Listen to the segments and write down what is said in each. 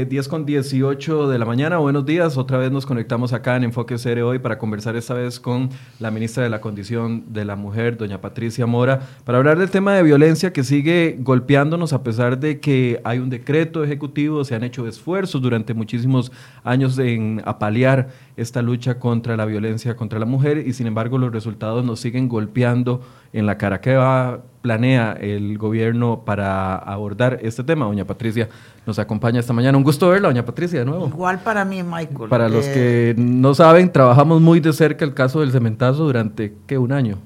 10 eh, con 18 de la mañana, buenos días. Otra vez nos conectamos acá en Enfoque Serio hoy para conversar esta vez con la ministra de la Condición de la Mujer, doña Patricia Mora, para hablar del tema de violencia que sigue golpeándonos a pesar de que hay un decreto ejecutivo, se han hecho esfuerzos durante muchísimos años en apalear esta lucha contra la violencia contra la mujer y sin embargo los resultados nos siguen golpeando en la cara. ¿Qué va, planea el gobierno para abordar este tema? Doña Patricia nos acompaña esta mañana. Un gusto verla, doña Patricia, de nuevo. Igual para mí, Michael. Para los que no saben, trabajamos muy de cerca el caso del cementazo durante, ¿qué? Un año.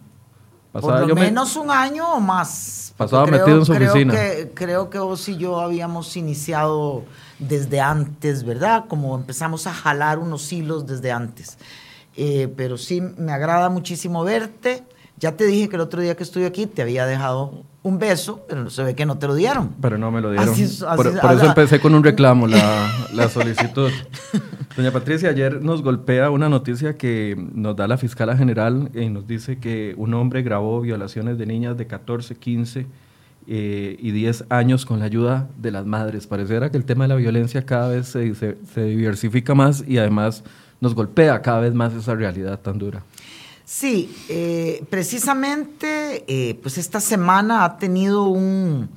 Por lo menos un año o más. Pasaba metido en su creo oficina. Que, creo que vos y yo habíamos iniciado desde antes, ¿verdad? Como empezamos a jalar unos hilos desde antes. Eh, pero sí, me agrada muchísimo verte. Ya te dije que el otro día que estuve aquí te había dejado un beso, pero se ve que no te lo dieron. Pero no me lo dieron. por, eso empecé con un reclamo, la, la solicitud. Doña Patricia, ayer nos golpea una noticia que nos da la fiscala general y nos dice que un hombre grabó violaciones de niñas de 14, 15 eh, y 10 años con la ayuda de las madres. Pareciera que el tema de la violencia cada vez se, diversifica más y además nos golpea cada vez más esa realidad tan dura. Sí, eh, precisamente, eh, pues esta semana ha tenido un,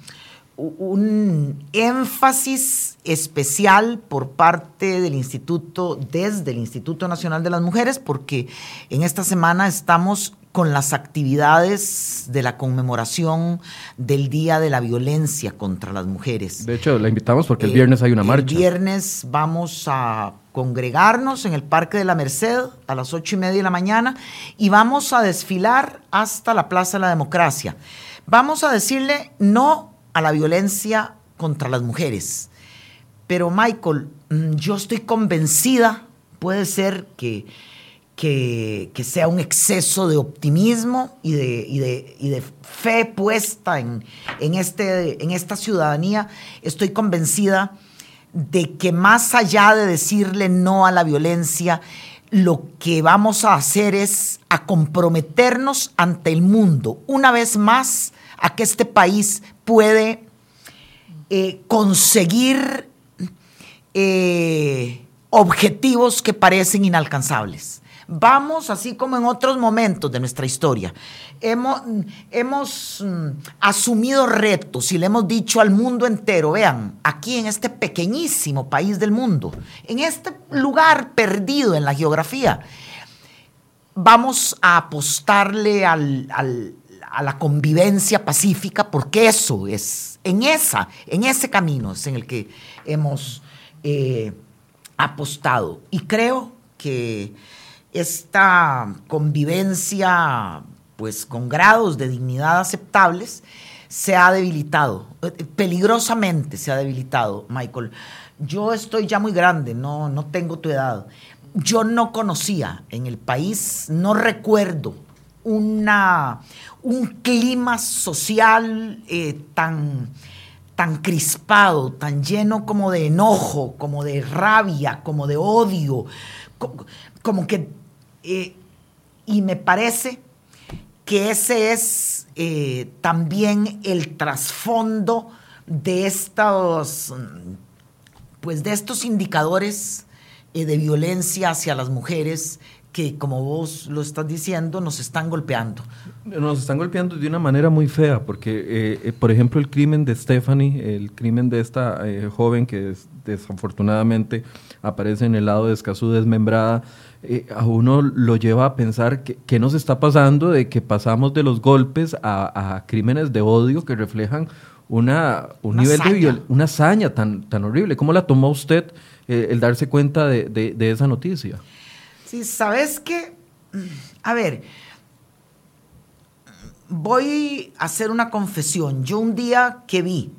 un énfasis especial por parte del Instituto, desde el Instituto Nacional de las Mujeres, porque en esta semana estamos con las actividades de la conmemoración del Día de la Violencia contra las Mujeres. De hecho, la invitamos porque el viernes hay una marcha. El viernes vamos a congregarnos en el Parque de la Merced a las ocho y media de la mañana y vamos a desfilar hasta la Plaza de la Democracia. Vamos a decirle no a la violencia contra las mujeres. Pero Michael, mm, yo estoy convencida, puede ser que, que, sea un exceso de optimismo y de, de, fe puesta en, en, este, en esta ciudadanía, estoy convencida de que más allá de decirle no a la violencia, lo que vamos a hacer es a comprometernos ante el mundo, una vez más, a que este país puede eh, conseguir eh, objetivos que parecen inalcanzables. Vamos, así como en otros momentos de nuestra historia, hemos, hemos mm, asumido retos y le hemos dicho al mundo entero, vean, aquí en este pequeñísimo país del mundo, en este lugar perdido en la geografía, vamos a apostarle a la convivencia pacífica, porque eso es, en, esa, en ese camino es en el que hemos eh, apostado. Y creo que esta convivencia, pues con grados de dignidad aceptables, se ha debilitado, peligrosamente se ha debilitado, Michael. Yo estoy ya muy grande, no, no tengo tu edad. Yo no conocía en el país, no recuerdo un clima social eh, tan, tan crispado, tan lleno como de enojo, como de rabia, como de odio, como que eh, y me parece que ese es eh, también el trasfondo de estos, pues de estos indicadores de violencia hacia las mujeres que, como vos lo estás diciendo, nos están golpeando. Nos están golpeando de una manera muy fea, porque, por ejemplo, el crimen de Stephanie, el crimen de esta joven que desafortunadamente aparece en el lado de Escazú desmembrada, eh, a uno lo lleva a pensar que, qué nos está pasando de que pasamos de los golpes a, crímenes de odio que reflejan una, un nivel de una hazaña tan, tan horrible. ¿Cómo la tomó usted eh, el darse cuenta de, esa noticia? Sí, sabes que, a ver, voy a hacer una confesión. Yo un día que vi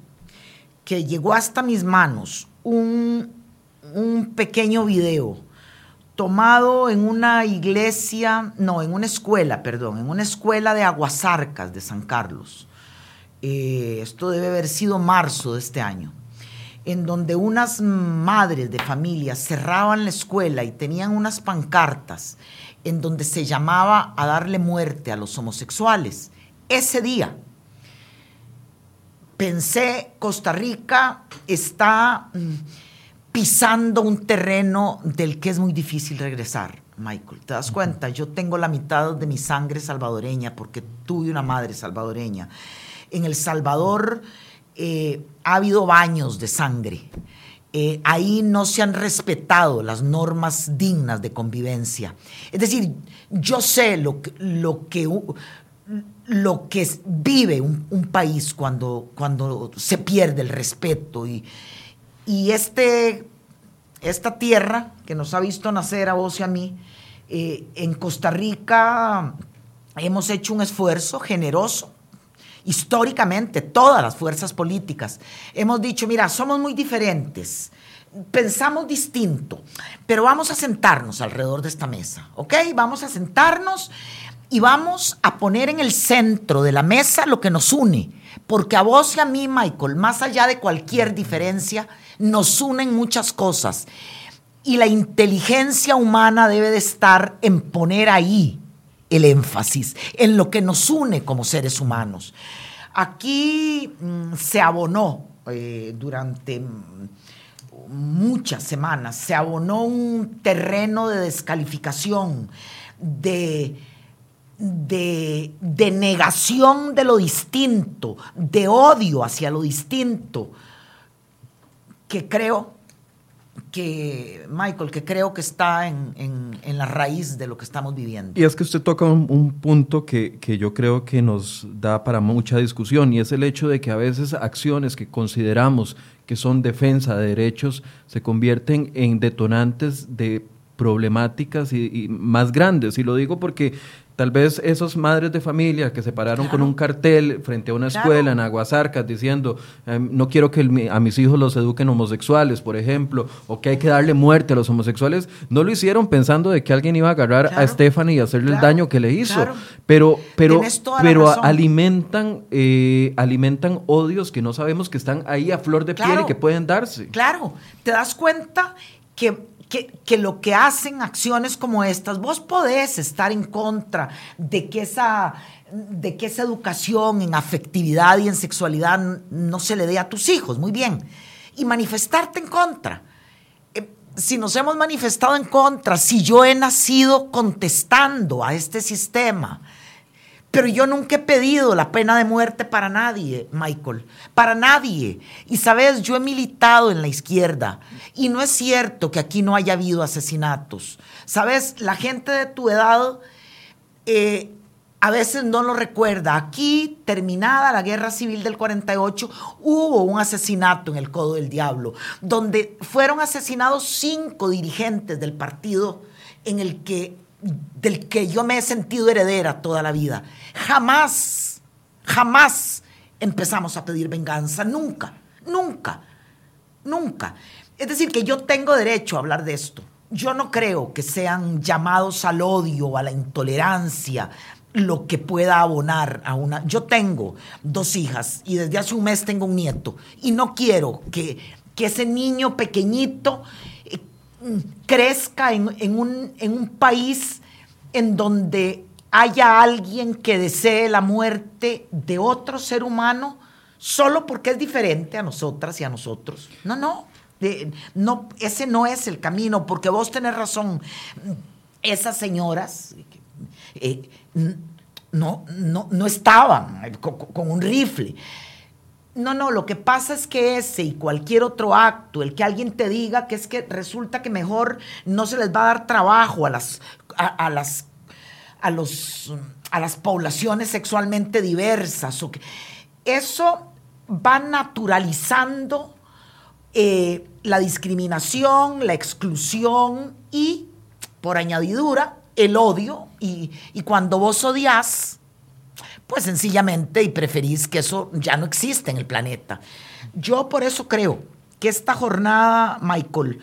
que llegó hasta mis manos un, un pequeño video tomado en una iglesia, no, en una escuela, perdón, en una escuela de Aguasarcas de San Carlos. Eh, esto debe haber sido marzo de este año, en donde unas madres de familia cerraban la escuela y tenían unas pancartas en donde se llamaba a darle muerte a los homosexuales. Ese día pensé, Costa Rica está mm, pisando un terreno del que es muy difícil regresar, Michael. ¿Te das cuenta? Yo tengo la mitad de mi sangre salvadoreña porque tuve una madre salvadoreña. En El Salvador eh, ha habido baños de sangre. Eh, ahí no se han respetado las normas dignas de convivencia. Es decir, yo sé lo que, lo que, lo que vive un, país cuando, cuando se pierde el respeto y, y este, esta tierra que nos ha visto nacer a vos y a mí, eh, en Costa Rica hemos hecho un esfuerzo generoso. Históricamente, todas las fuerzas políticas hemos dicho, mira, somos muy diferentes, pensamos distinto, pero vamos a sentarnos alrededor de esta mesa, ¿ok? Vamos a sentarnos y vamos a poner en el centro de la mesa lo que nos une, porque a vos y a mí, Michael, más allá de cualquier diferencia, nos unen muchas cosas. Y la inteligencia humana debe de estar en poner ahí el énfasis, en lo que nos une como seres humanos. Aquí mm, se abonó eh, durante mm, muchas semanas, se abonó un terreno de descalificación, de, de, de negación de lo distinto, de odio hacia lo distinto que creo que, Michael, que creo que está en, la raíz de lo que estamos viviendo. Y es que usted toca un, punto que, que, yo creo que nos da para mucha discusión y es el hecho de que a veces acciones que consideramos que son defensa de derechos se convierten en detonantes de problemáticas y, más grandes. Y lo digo porque tal vez esas madres de familia que se pararon con un cartel frente a una escuela en Aguasarcas diciendo em, no quiero que a mis hijos los eduquen homosexuales, por ejemplo, o que hay que darle muerte a los homosexuales, no lo hicieron pensando de que alguien iba a agarrar a Stephanie y hacerle el daño que le hizo. Pero, pero, pero alimentan, eh, alimentan odios que no sabemos que están ahí a flor de piel y que pueden darse. Claro, te das cuenta que que, lo que hacen acciones como estas, vos podés estar en contra de que esa de que esa educación en afectividad y en sexualidad no se le dé a tus hijos, muy bien, y manifestarte en contra. Eh, si nos hemos manifestado en contra, si yo he nacido contestando a este sistema, pero yo nunca he pedido la pena de muerte para nadie, Michael, para nadie. Y sabes, yo he militado en la izquierda y no es cierto que aquí no haya habido asesinatos. Sabes, la gente de tu edad eh, a veces no lo recuerda. Aquí, terminada la guerra civil del 48, hubo un asesinato en el Codo del Diablo, donde fueron asesinados cinco dirigentes del partido en el que del que yo me he sentido heredera toda la vida. Jamás, jamás empezamos a pedir venganza, nunca, nunca, nunca. Es decir, que yo tengo derecho a hablar de esto. Yo no creo que sean llamados al odio, o a la intolerancia, lo que pueda abonar a una... Yo tengo dos hijas y desde hace un mes tengo un nieto y no quiero que, que ese niño pequeñito crezca en, un, país en donde haya alguien que desee la muerte de otro ser humano solo porque es diferente a nosotras y a nosotros. No, no, no, ese no es el camino, porque vos tenés razón. Esas señoras eh, no, no, no, estaban con un rifle. No, no, lo que pasa es que ese y cualquier otro acto, el que alguien te diga que es que resulta que mejor no se les va a dar trabajo a las, a, las, a los, a las poblaciones sexualmente diversas, o que, eso va naturalizando eh, la discriminación, la exclusión y, por añadidura, el odio. Y, y cuando vos odias, pues sencillamente y preferís que eso ya no existe en el planeta. Yo por eso creo que esta jornada, Michael,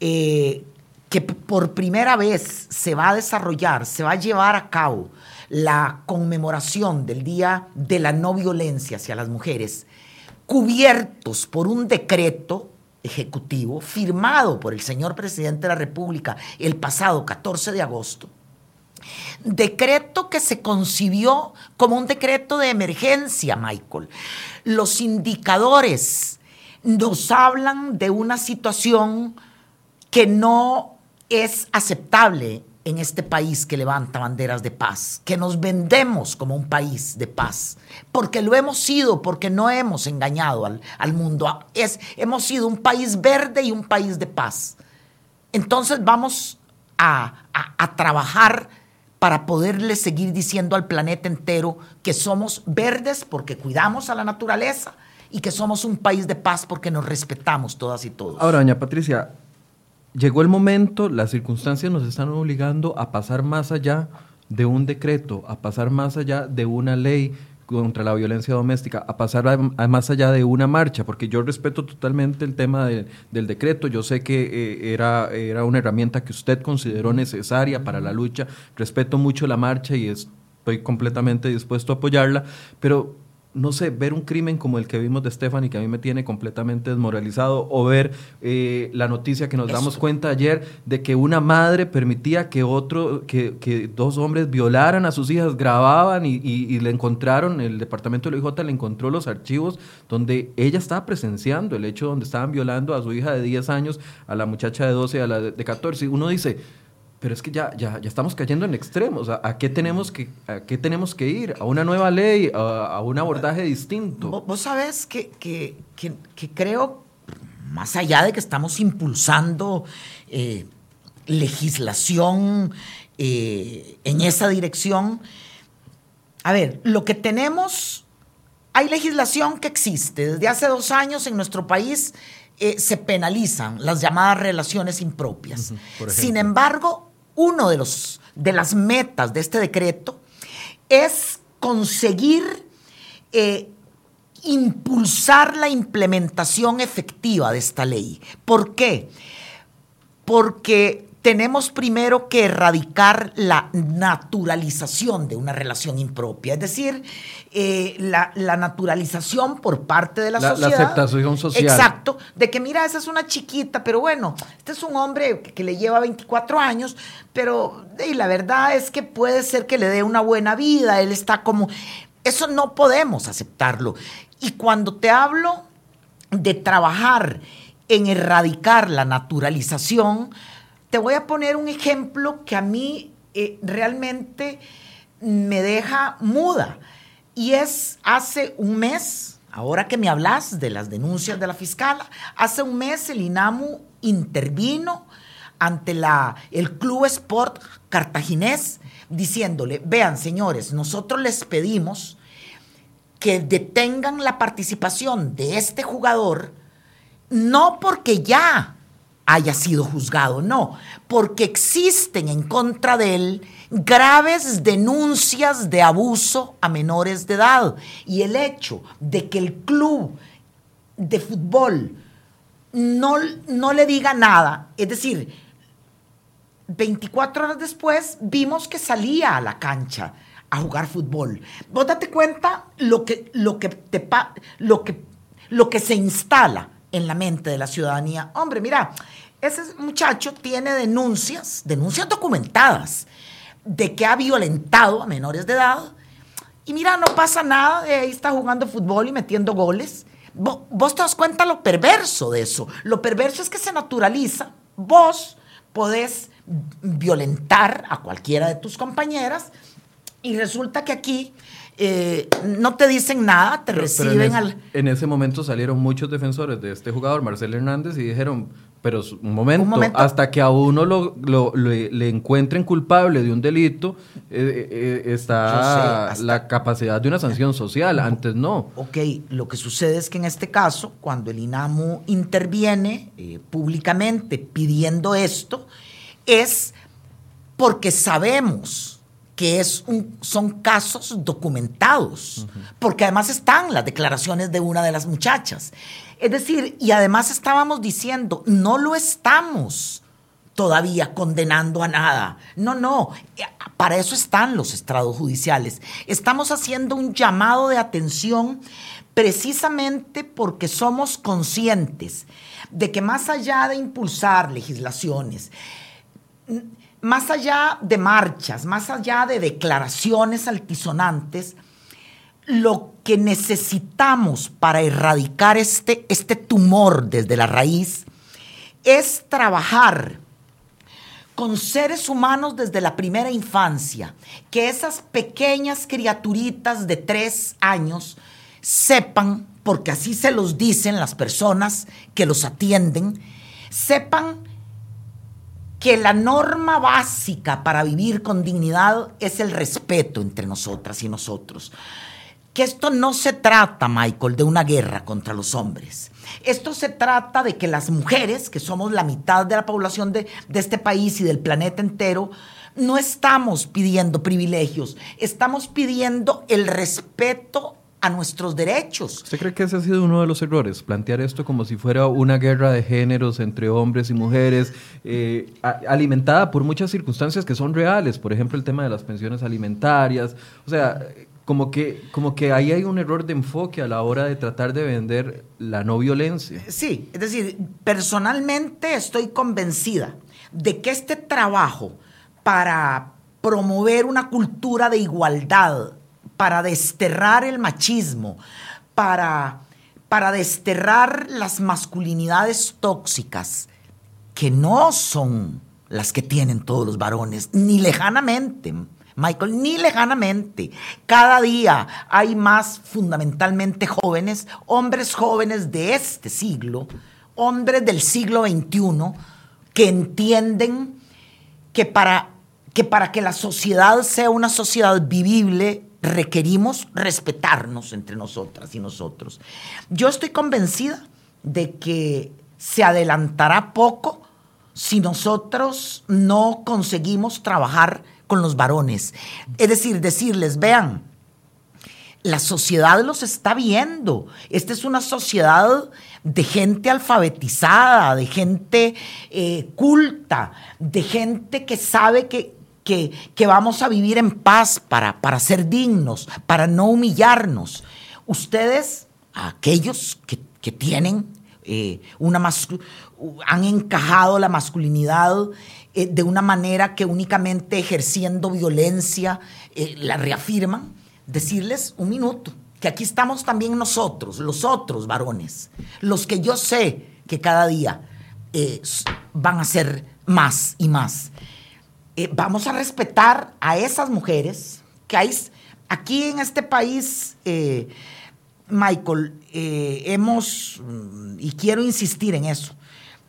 eh, que por primera vez se va a desarrollar, se va a llevar a cabo la conmemoración del Día de la No Violencia hacia las Mujeres, cubiertos por un decreto ejecutivo firmado por el señor presidente de la República el pasado 14 de agosto, Decreto que se concibió como un decreto de emergencia, Michael. Los indicadores nos hablan de una situación que no es aceptable en este país que levanta banderas de paz, que nos vendemos como un país de paz, porque lo hemos sido, porque no hemos engañado al, al mundo. Es, hemos sido un país verde y un país de paz. Entonces vamos a, a trabajar para poderle seguir diciendo al planeta entero que somos verdes porque cuidamos a la naturaleza y que somos un país de paz porque nos respetamos todas y todos. Ahora, doña Patricia, llegó el momento, las circunstancias nos están obligando a pasar más allá de un decreto, a pasar más allá de una ley contra la violencia doméstica, a pasar más allá de una marcha, porque yo respeto totalmente el tema del decreto, yo sé que eh, era, era una herramienta que usted consideró necesaria para la lucha, respeto mucho la marcha y estoy completamente dispuesto a apoyarla, pero no sé, ver un crimen como el que vimos de Stephanie, que a mí me tiene completamente desmoralizado, o ver eh, la noticia que nos damos cuenta ayer de que una madre permitía que otro, que, que dos hombres violaran a sus hijas, grababan y, y, le encontraron, el departamento de la IJ le encontró los archivos donde ella estaba presenciando el hecho donde estaban violando a su hija de 10 años, a la muchacha de 12 a la de 14. Uno dice, pero es que ya, ya, ya estamos cayendo en extremos. ¿A qué, tenemos que, ¿A qué tenemos que ir? ¿A una nueva ley? ¿A, un abordaje distinto? Vos, sabés que, que, que, creo, más allá de que estamos impulsando eh, legislación eh, en esa dirección, a ver, lo que tenemos, hay legislación que existe. Desde hace dos años en nuestro país eh, se penalizan las llamadas relaciones impropias. Sin embargo, uno de, los, de las metas de este decreto es conseguir eh, impulsar la implementación efectiva de esta ley. ¿Por qué? Porque tenemos primero que erradicar la naturalización de una relación impropia, es decir, eh, la, naturalización por parte de la, sociedad. La aceptación social. Exacto, de que mira, esa es una chiquita, pero bueno, este es un hombre que, le lleva 24 años, pero y la verdad es que puede ser que le dé una buena vida, él está como... Eso no podemos aceptarlo. Y cuando te hablo de trabajar en erradicar la naturalización, te voy a poner un ejemplo que a mí eh, realmente me deja muda. Y es hace un mes, ahora que me hablas de las denuncias de la fiscala, hace un mes el INAMU intervino ante la, el Club Sport Cartaginés diciéndole, vean señores, nosotros les pedimos que detengan la participación de este jugador, no porque ya haya sido juzgado, no, porque existen en contra de él graves denuncias de abuso a menores de edad. Y el hecho de que el club de fútbol no, no le diga nada, es decir, 24 horas después vimos que salía a la cancha a jugar fútbol. Vos date cuenta lo que, lo que, te, lo que, lo que se instala en la mente de la ciudadanía. Hombre, mira, ese muchacho tiene denuncias, denuncias documentadas, de que ha violentado a menores de edad. Y mira, no pasa nada, de ahí está jugando fútbol y metiendo goles. Vos, vos te das cuenta lo perverso de eso. Lo perverso es que se naturaliza. Vos podés violentar a cualquiera de tus compañeras y resulta que aquí eh, no te dicen nada, te reciben al... En ese momento salieron muchos defensores de este jugador, Marcelo Hernández, y dijeron, pero un momento, hasta que a uno lo, le, encuentren culpable de un delito, eh, eh, está la capacidad de una sanción social, antes no. Ok, lo que sucede es que en este caso, cuando el INAMU interviene públicamente pidiendo esto, es porque sabemos que es son casos documentados, porque además están las declaraciones de una de las muchachas. Es decir, y además estábamos diciendo, no lo estamos todavía condenando a nada. No, no, para eso están los estrados judiciales. Estamos haciendo un llamado de atención precisamente porque somos conscientes de que más allá de impulsar legislaciones, más allá de marchas, más allá de declaraciones altisonantes, lo que necesitamos para erradicar este, este tumor desde la raíz es trabajar con seres humanos desde la primera infancia, que esas pequeñas criaturitas de tres años sepan, porque así se los dicen las personas que los atienden, sepan que la norma básica para vivir con dignidad es el respeto entre nosotras y nosotros. Que esto no se trata, Michael, de una guerra contra los hombres. Esto se trata de que las mujeres, que somos la mitad de la población de, este país y del planeta entero, no estamos pidiendo privilegios, estamos pidiendo el respeto a nuestros derechos. ¿Usted cree que ese ha sido uno de los errores? Plantear esto como si fuera una guerra de géneros entre hombres y mujeres, eh, alimentada por muchas circunstancias que son reales, por ejemplo el tema de las pensiones alimentarias, o sea, como que, como que ahí hay un error de enfoque a la hora de tratar de vender la no violencia. Sí, es decir, personalmente estoy convencida de que este trabajo para promover una cultura de igualdad, para desterrar el machismo, para, para desterrar las masculinidades tóxicas, que no son las que tienen todos los varones, ni lejanamente. Michael, ni lejanamente. Cada día hay más fundamentalmente jóvenes, hombres jóvenes de este siglo, hombres del siglo XXI, que entienden que para que, para que la sociedad sea una sociedad vivible requerimos respetarnos entre nosotras y nosotros. Yo estoy convencida de que se adelantará poco si nosotros no conseguimos trabajar con los varones. Es decir, decirles, vean, la sociedad los está viendo. Esta es una sociedad de gente alfabetizada, de gente eh, culta, de gente que sabe que, que, vamos a vivir en paz para, para ser dignos, para no humillarnos. Ustedes, aquellos que, tienen eh, una han encajado la masculinidad eh, de una manera que únicamente ejerciendo violencia eh, la reafirman, decirles un minuto, que aquí estamos también nosotros, los otros varones, los que yo sé que cada día van a ser más y más. Eh, vamos a respetar a esas mujeres que hay aquí en este país, eh, Michael, eh, hemos, mm, y quiero insistir en eso,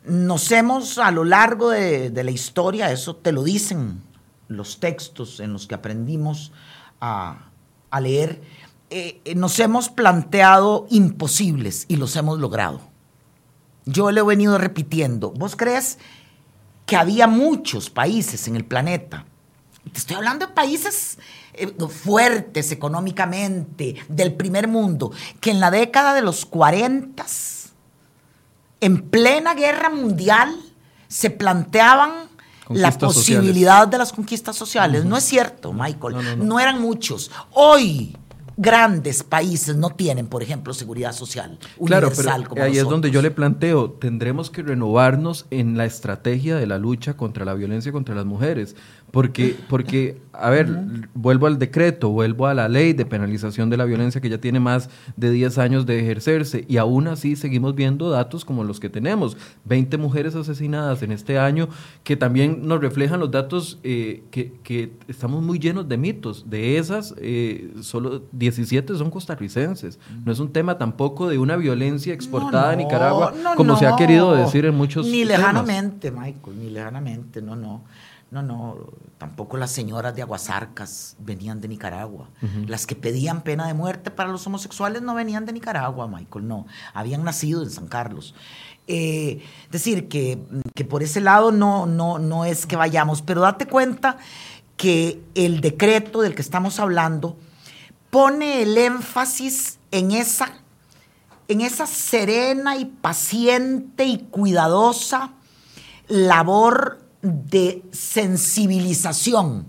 nos hemos a lo largo de, la historia, eso te lo dicen los textos en los que aprendimos a, a leer, nos hemos planteado imposibles y los hemos logrado. Yo le he venido repitiendo, ¿vos crees que había muchos países en el planeta. Te estoy hablando de países eh, fuertes económicamente, del primer mundo, que en la década de los 40, en plena guerra mundial, se planteaban la posibilidad de las conquistas sociales. No es cierto, Michael. no, eran muchos. Hoy grandes países no tienen, por ejemplo, seguridad social universal. Claro, pero ahí es donde yo le planteo, tendremos que renovarnos en la estrategia de la lucha contra la violencia contra las mujeres. Porque, porque a ver, vuelvo al decreto, vuelvo a la ley de penalización de la violencia que ya tiene más de 10 años de ejercerse y aún así seguimos viendo datos como los que tenemos. 20 mujeres asesinadas en este año que también nos reflejan los datos eh, que, estamos muy llenos de mitos. De esas, eh, solo 17 son costarricenses. No es un tema tampoco de una violencia exportada a Nicaragua como se ha querido decir en muchos Ni lejanamente, Michael, ni lejanamente, no, no. No, no, tampoco las señoras de Aguasarcas venían de Nicaragua. Las que pedían pena de muerte para los homosexuales no venían de Nicaragua, Michael, no. Habían nacido en San Carlos. Eh, es decir, que, que, por ese lado no, no, no es que vayamos, pero date cuenta que el decreto del que estamos hablando pone el énfasis en esa, en esa serena y paciente y cuidadosa labor de sensibilización,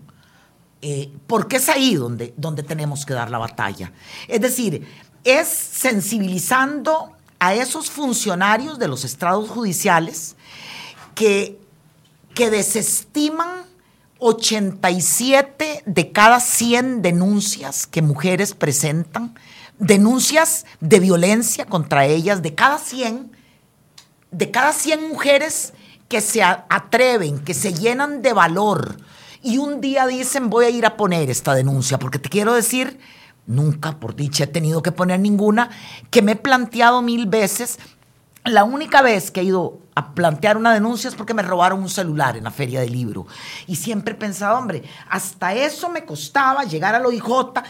eh, porque es ahí donde, donde tenemos que dar la batalla. Es decir, es sensibilizando a esos funcionarios de los estrados judiciales que, que desestiman 87 de cada 100 denuncias que mujeres presentan, denuncias de violencia contra ellas, de cada 100, de cada 100 mujeres que se atreven, que se llenan de valor y un día dicen voy a ir a poner esta denuncia, porque te quiero decir, nunca por dicha he tenido que poner ninguna, que me he planteado mil veces. La única vez que he ido a plantear una denuncia es porque me robaron un celular en la feria del libro. Y siempre he pensado, hombre, hasta eso me costaba llegar a lo OIJ.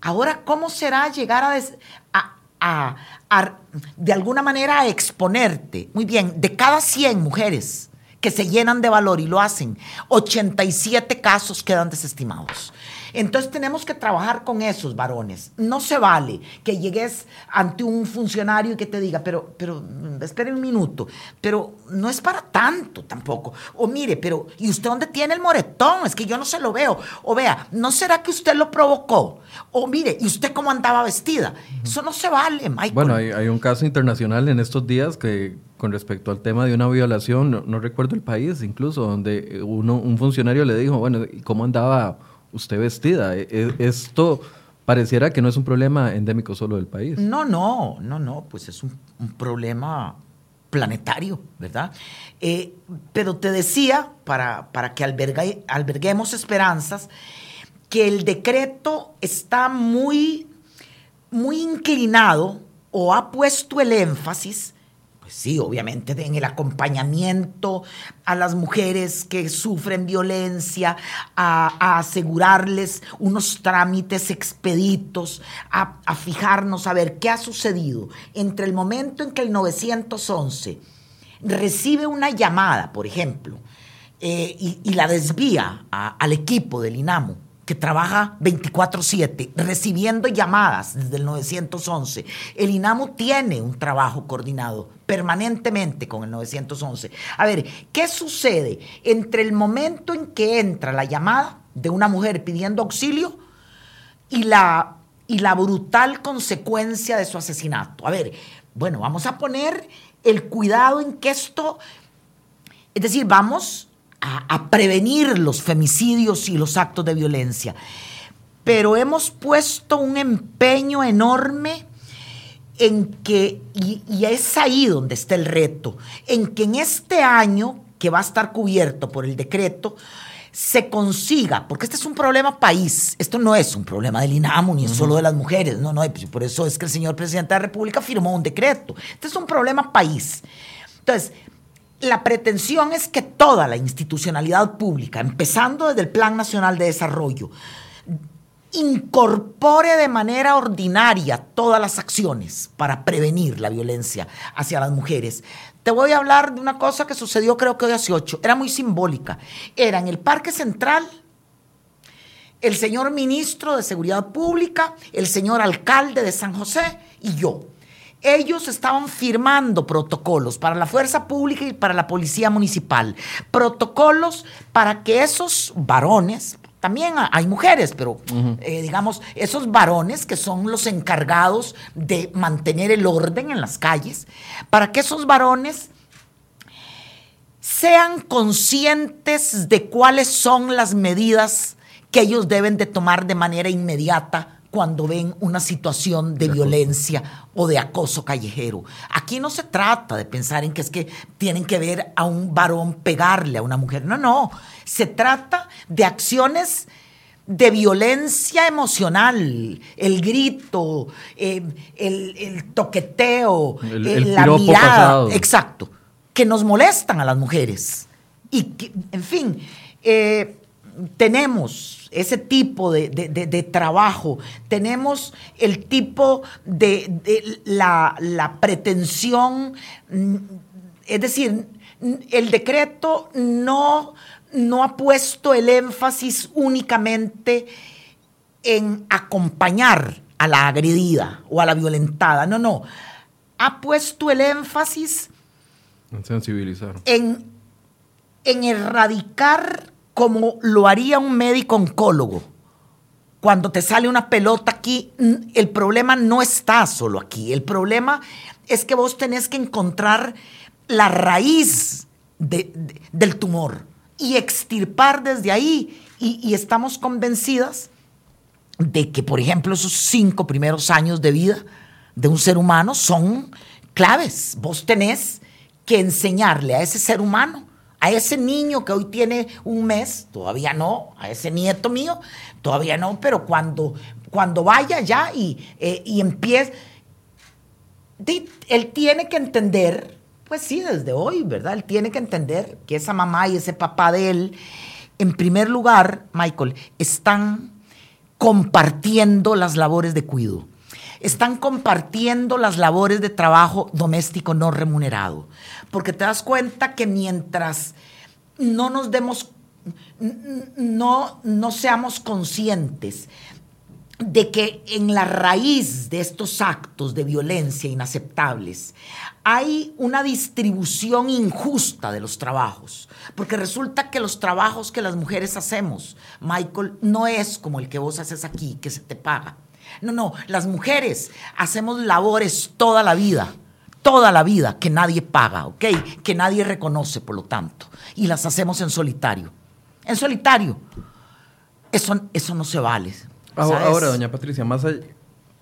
Ahora, ¿cómo será llegar a, a, a, de alguna manera a exponerte? Muy bien, de cada 100 mujeres que se llenan de valor y lo hacen, 87 casos quedan desestimados. Entonces tenemos que trabajar con esos varones. No se vale que llegues ante un funcionario y que te diga, pero, pero, espere un minuto, pero no es para tanto tampoco. O mire, pero, ¿y usted dónde tiene el moretón? Es que yo no se lo veo. O vea, ¿no será que usted lo provocó? O mire, ¿y usted cómo andaba vestida? Eso no se vale, Michael. Bueno, hay, hay un caso internacional en estos días que con respecto al tema de una violación, no, recuerdo el país incluso, donde uno, un funcionario le dijo, bueno, ¿cómo andaba usted vestida. E, e, esto pareciera que no es un problema endémico solo del país. No, no, no, no, pues es un, problema planetario, ¿verdad? Eh, pero te decía, para, para que alberguemos esperanzas, que el decreto está muy, muy inclinado o ha puesto el énfasis sí, obviamente en el acompañamiento a las mujeres que sufren violencia, a, asegurarles unos trámites expeditos, a, fijarnos a ver qué ha sucedido. Entre el momento en que el 911 recibe una llamada, por ejemplo, eh, y, la desvía al equipo del INAMO trabaja 24/7 recibiendo llamadas desde el 911. El INAMO tiene un trabajo coordinado permanentemente con el 911. A ver, ¿qué sucede entre el momento en que entra la llamada de una mujer pidiendo auxilio y la, y la brutal consecuencia de su asesinato? A ver, bueno, vamos a poner el cuidado en que esto, es decir, vamos a, prevenir los femicidios y los actos de violencia. Pero hemos puesto un empeño enorme en que, y, y, es ahí donde está el reto, en que en este año, que va a estar cubierto por el decreto, se consiga, porque este es un problema país, esto no es un problema del INAMU ni es solo de las mujeres, no, no, pues, por eso es que el señor presidente de la República firmó un decreto, este es un problema país. Entonces, la pretensión es que toda la institucionalidad pública, empezando desde el Plan Nacional de Desarrollo, incorpore de manera ordinaria todas las acciones para prevenir la violencia hacia las mujeres. Te voy a hablar de una cosa que sucedió creo que hoy hace ocho, era muy simbólica. Era en el Parque Central, el señor ministro de Seguridad Pública, el señor alcalde de San José y yo ellos estaban firmando protocolos para la fuerza pública y para la policía municipal. Protocolos para que esos varones, también hay mujeres, pero eh, digamos, esos varones que son los encargados de mantener el orden en las calles, para que esos varones sean conscientes de cuáles son las medidas que ellos deben de tomar de manera inmediata cuando ven una situación de, violencia o de acoso callejero. Aquí no se trata de pensar en que es que tienen que ver a un varón pegarle a una mujer. No, no. Se trata de acciones de violencia emocional, el grito, eh, el, toqueteo, el, eh, la mirada, exacto, que nos molestan a las mujeres. Y que, en fin, eh, tenemos ese tipo de, trabajo, tenemos el tipo de, la, pretensión, mm, es decir, el decreto no, no ha puesto el énfasis únicamente en acompañar a la agredida o a la violentada, no, no, ha puesto el énfasis en sensibilizar, en, en erradicar como lo haría un médico oncólogo. Cuando te sale una pelota aquí, el problema no está solo aquí. El problema es que vos tenés que encontrar la raíz del tumor. y extirpar desde ahí. Y, estamos convencidas de que, por ejemplo, esos cinco primeros años de vida de un ser humano son claves. Vos tenés que enseñarle a ese ser humano, a ese niño que hoy tiene un mes, todavía no, a ese nieto mío, todavía no, pero cuando, cuando vaya ya y, eh, y empiece, él tiene que entender pues sí, desde hoy, ¿verdad? Él tiene que entender que esa mamá y ese papá de él, en primer lugar, Michael, están compartiendo las labores de cuidado. Están compartiendo las labores de trabajo doméstico no remunerado. Porque te das cuenta que mientras no nos demos, no, no seamos conscientes de que en la raíz de estos actos de violencia inaceptables hay una distribución injusta de los trabajos, porque resulta que los trabajos que las mujeres hacemos, Michael, no es como el que vos haces aquí, que se te paga. No, no, las mujeres hacemos labores toda la vida, toda la vida que nadie paga, ¿ok? Que nadie reconoce, por lo tanto, y las hacemos en solitario. En solitario. Eso, eso no se vale. Ahora, doña Patricia, más allá,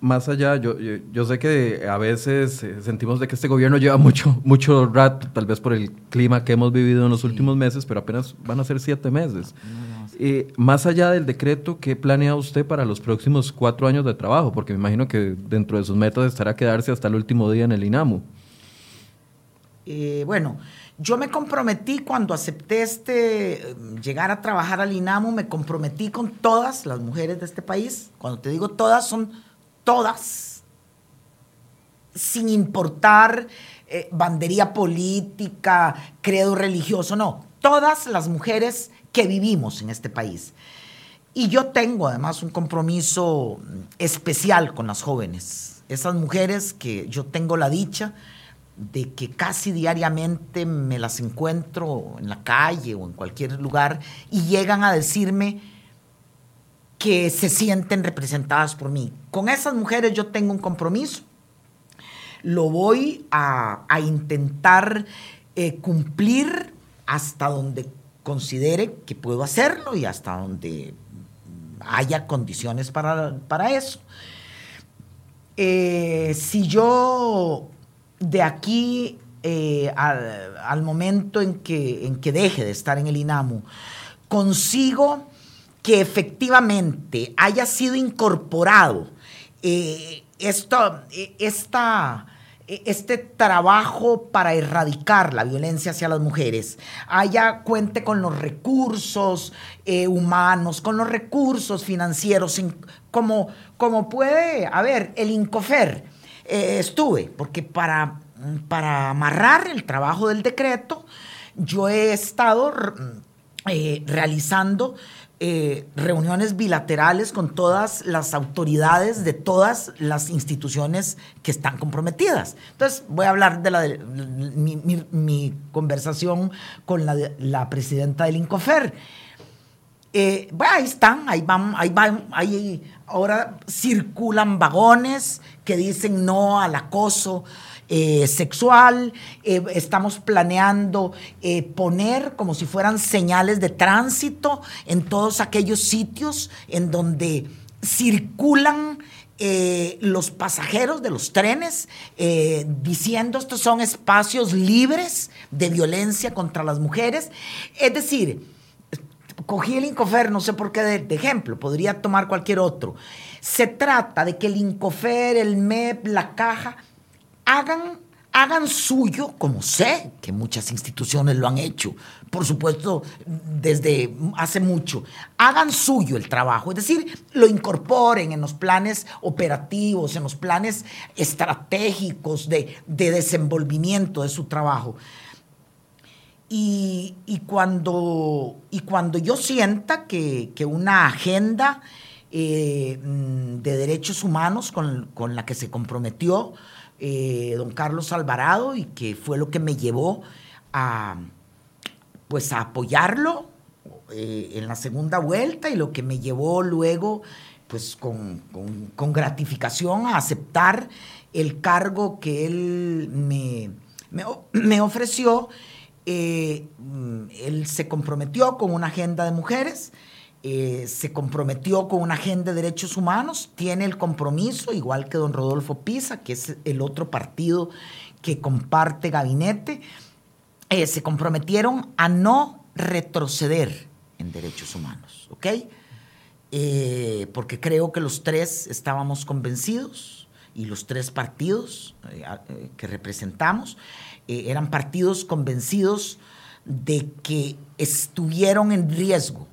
más allá, yo, yo, sé que a veces eh, sentimos de que este gobierno lleva mucho, mucho rato, tal vez por el clima que hemos vivido en los últimos meses, pero apenas van a ser siete meses. Eh, más allá del decreto, ¿qué planea usted para los próximos cuatro años de trabajo? Porque me imagino que dentro de sus metas estará quedarse hasta el último día en el INAMU. Eh, bueno, yo me comprometí cuando acepté este, llegar a trabajar al INAMU, me comprometí con todas las mujeres de este país. Cuando te digo todas, son todas, sin importar eh, bandería política, credo religioso, no, todas las mujeres que vivimos en este país. Y yo tengo además un compromiso especial con las jóvenes, esas mujeres que yo tengo la dicha de que casi diariamente me las encuentro en la calle o en cualquier lugar y llegan a decirme que se sienten representadas por mí. Con esas mujeres yo tengo un compromiso. Lo voy a, intentar eh, cumplir hasta donde considere que puedo hacerlo y hasta donde haya condiciones para, para eso. Eh, si yo de aquí eh, al, momento en que, en que deje de estar en el INAMU, consigo que efectivamente haya sido incorporado eh, esto, esta, este trabajo para erradicar la violencia hacia las mujeres haya cuente con los recursos humanos, con los recursos financieros, como, como puede, a ver, el INCOFER eh, estuve, porque para, para amarrar el trabajo del decreto, yo he estado eh, realizando eh, reuniones bilaterales con todas las autoridades de todas las instituciones que están comprometidas. Entonces, voy a hablar de, la, mi, conversación con la, la presidenta del INCOFER. bueno, ahí están, ahí van, ahí van, ahí ahora circulan vagones que dicen no al acoso eh, sexual. Eh, estamos planeando eh, poner como si fueran señales de tránsito en todos aquellos sitios en donde circulan los pasajeros de los trenes diciendo estos son espacios libres de violencia contra las mujeres. Es decir, cogí el Incofer, no sé por qué de, ejemplo, podría tomar cualquier otro. Se trata de que el Incofer, el MEP, la caja, hagan, hagan suyo, como sé que muchas instituciones lo han hecho, por supuesto, desde hace mucho, hagan suyo el trabajo, es decir, lo incorporen en los planes operativos, en los planes estratégicos de, de desenvolvimiento de su trabajo. Y, cuando, y cuando yo sienta que, una agenda eh, mm, de derechos humanos con, la que se comprometió eh, don Carlos Alvarado y que fue lo que me llevó a, pues, a apoyarlo eh, en la segunda vuelta y lo que me llevó luego pues con, gratificación a aceptar el cargo que él me, me ofreció. Eh, mm, él se comprometió con una agenda de mujeres, eh, se comprometió con una agenda de derechos humanos, tiene el compromiso, igual que don Rodolfo Pisa, que es el otro partido que comparte gabinete, eh, se comprometieron a no retroceder en derechos humanos, ¿ok? porque creo que los tres estábamos convencidos y los tres partidos que representamos eh, eran partidos convencidos de que estuvieron en riesgo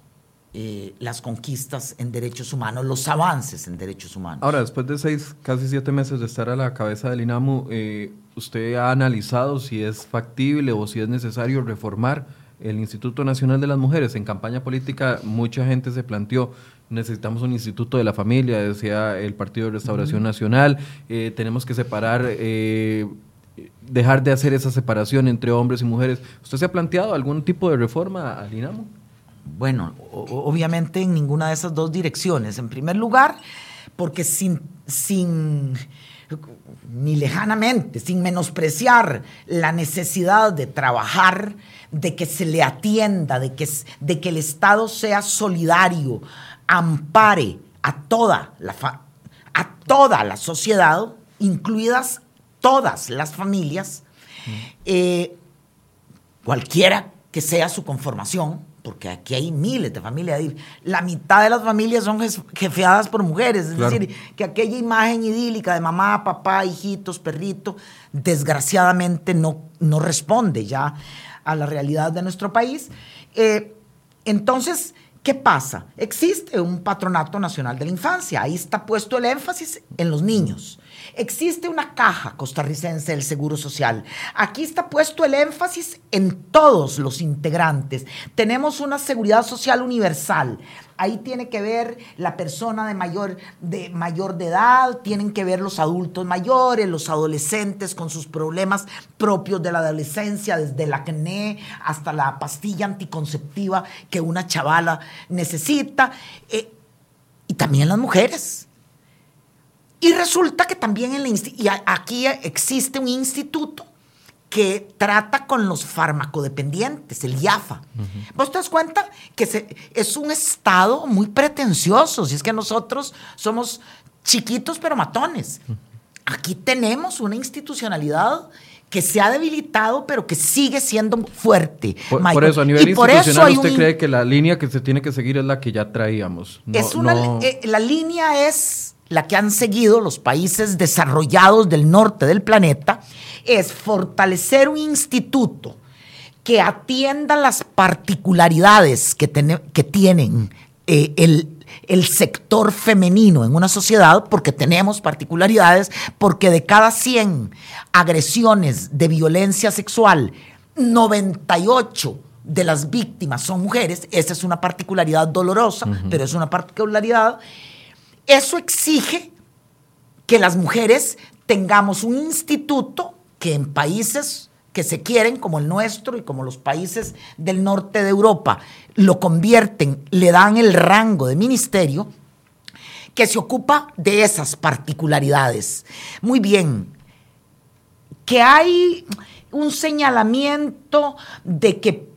eh, las conquistas en derechos humanos, los avances en derechos humanos. Ahora, después de seis, casi siete meses de estar a la cabeza del INAMU, eh, ¿usted ha analizado si es factible o si es necesario reformar el Instituto Nacional de las Mujeres? En campaña política mucha gente se planteó, necesitamos un instituto de la familia, decía el Partido de Restauración Nacional, tenemos que separar dejar de hacer esa separación entre hombres y mujeres. ¿Usted se ha planteado algún tipo de reforma al INAMO? Bueno, obviamente en ninguna de esas dos direcciones. En primer lugar, porque sin, sin ni lejanamente, sin menospreciar la necesidad de trabajar, de que se le atienda, de que, de que el Estado sea solidario, ampare a toda la, a toda la sociedad, incluidas todas las familias, eh, cualquiera que sea su conformación, porque aquí hay miles de familias, la mitad de las familias son jefeadas por mujeres, es decir, que aquella imagen idílica de mamá, papá, hijitos, perrito, desgraciadamente no, no responde ya a la realidad de nuestro país. Eh, entonces, ¿qué pasa? Existe un patronato nacional de la infancia, ahí está puesto el énfasis en los niños. Existe una caja costarricense del Seguro Social. Aquí está puesto el énfasis en todos los integrantes. Tenemos una seguridad social universal. Ahí tiene que ver la persona de mayor, de mayor de edad, tienen que ver los adultos mayores, los adolescentes con sus problemas propios de la adolescencia, desde el acné hasta la pastilla anticonceptiva que una chavala necesita. Eh, y también las mujeres. Y resulta que también en y aquí existe un instituto que trata con los farmacodependientes, el IAFA. ¿Vos te das cuenta que es un estado muy pretencioso? Si es que nosotros somos chiquitos pero matones. Aquí tenemos una institucionalidad que se ha debilitado, pero que sigue siendo fuerte. Por, eso, a nivel institucional, ¿usted cree que la línea que se tiene que seguir es la que ya traíamos? es una, eh, la línea es la que han seguido los países desarrollados del norte del planeta, es fortalecer un instituto que atienda las particularidades que, que tienen eh, el, el sector femenino en una sociedad, porque tenemos particularidades, porque de cada 100 agresiones de violencia sexual, 98 de las víctimas son mujeres, esa es una particularidad dolorosa, pero es una particularidad eso exige que las mujeres tengamos un instituto que en países que se quieren, como el nuestro y como los países del norte de Europa, lo convierten, le dan el rango de ministerio, que se ocupa de esas particularidades. Muy bien, que hay un señalamiento de que,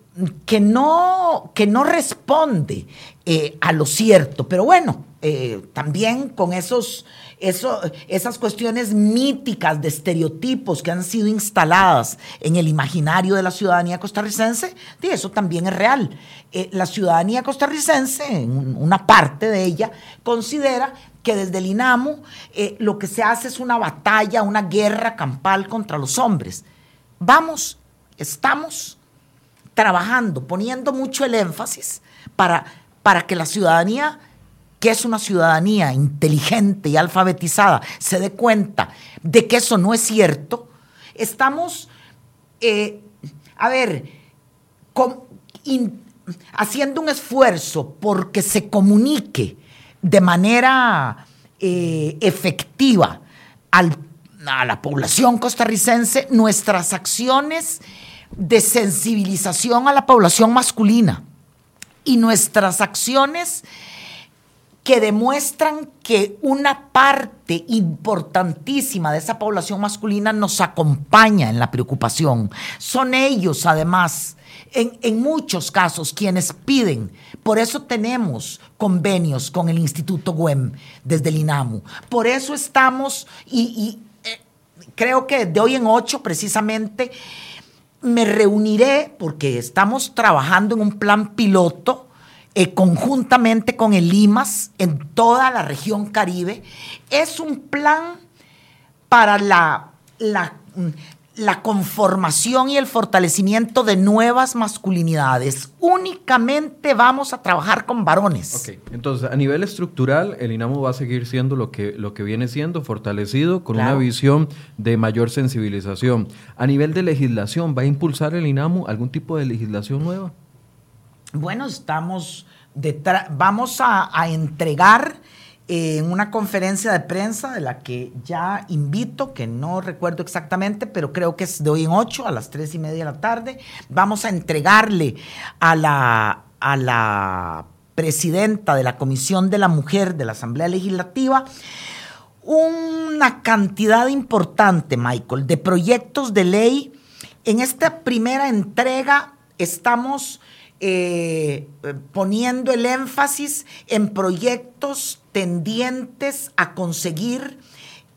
que, no, que no responde eh, a lo cierto, pero bueno, eh, también con esos, esas cuestiones míticas de estereotipos que han sido instaladas en el imaginario de la ciudadanía costarricense, y eso también es real. Eh, la ciudadanía costarricense, una parte de ella, considera que desde el INAMU eh, lo que se hace es una batalla, una guerra campal contra los hombres. Vamos, estamos trabajando, poniendo mucho el énfasis para, para que la ciudadanía que es una ciudadanía inteligente y alfabetizada, se dé cuenta de que eso no es cierto, estamos, eh, a ver, haciendo un esfuerzo porque se comunique de manera eh, efectiva a la población costarricense nuestras acciones de sensibilización a la población masculina y nuestras acciones que demuestran que una parte importantísima de esa población masculina nos acompaña en la preocupación. Son ellos, además, en, muchos casos, quienes piden. Por eso tenemos convenios con el Instituto GUEM desde el INAMU. Por eso estamos, y, eh, creo que de hoy en ocho, precisamente, me reuniré porque estamos trabajando en un plan piloto eh, conjuntamente con el IMAS en toda la región Caribe. Es un plan para la, la, la conformación y el fortalecimiento de nuevas masculinidades. Únicamente vamos a trabajar con varones. Ok, entonces a nivel estructural, el INAMO va a seguir siendo lo que, lo que viene siendo, fortalecido, con una visión de mayor sensibilización. A nivel de legislación, ¿va a impulsar el INAMO algún tipo de legislación nueva? Bueno, estamos vamos a, entregar eh, en una conferencia de prensa de la que ya invito, que no recuerdo exactamente, pero creo que es de hoy en ocho, a las tres y media de la tarde, vamos a entregarle a la, a la presidenta de la Comisión de la Mujer de la Asamblea Legislativa una cantidad importante, Michael, de proyectos de ley. En esta primera entrega estamos eh, poniendo el énfasis en proyectos tendientes a conseguir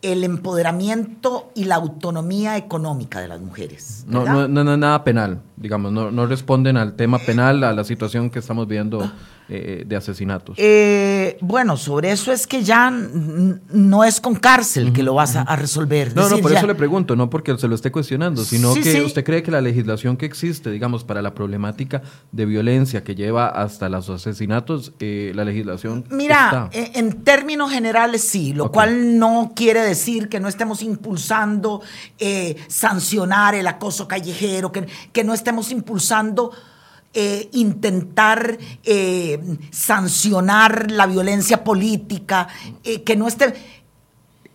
el empoderamiento y la autonomía económica de las mujeres. No, no, no, no, nada penal, digamos, no, no responden al tema penal, a la situación que estamos viendo eh, de asesinatos? Eh, bueno, sobre eso es que ya no es con cárcel que lo vas a, resolver. No, no, por eso le pregunto, no porque se lo esté cuestionando, sino que usted cree que la legislación que existe, digamos, para la problemática de violencia que lleva hasta los asesinatos, eh, la legislación. Mira, en términos generales sí, lo cual no quiere decir que no estemos impulsando sancionar el acoso callejero, que, que no estemos impulsando eh, intentar eh, sancionar la violencia política, eh, que no esté...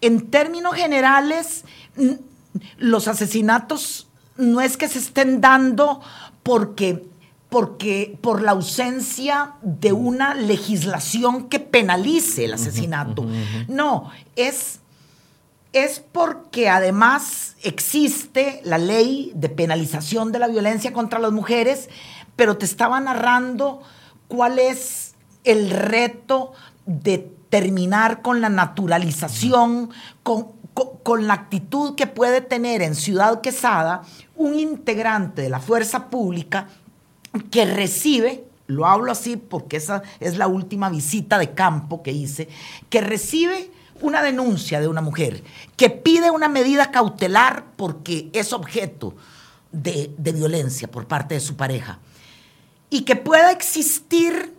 En términos generales, los asesinatos no es que se estén dando porque porque por la ausencia de una legislación que penalice el asesinato. No, es, es porque además existe la ley de penalización de la violencia contra las mujeres pero te estaba narrando cuál es el reto de terminar con la naturalización, con, la actitud que puede tener en Ciudad Quesada un integrante de la fuerza pública que recibe, lo hablo así porque esa es la última visita de campo que hice, que recibe una denuncia de una mujer, que pide una medida cautelar porque es objeto de violencia por parte de su pareja y que pueda existir,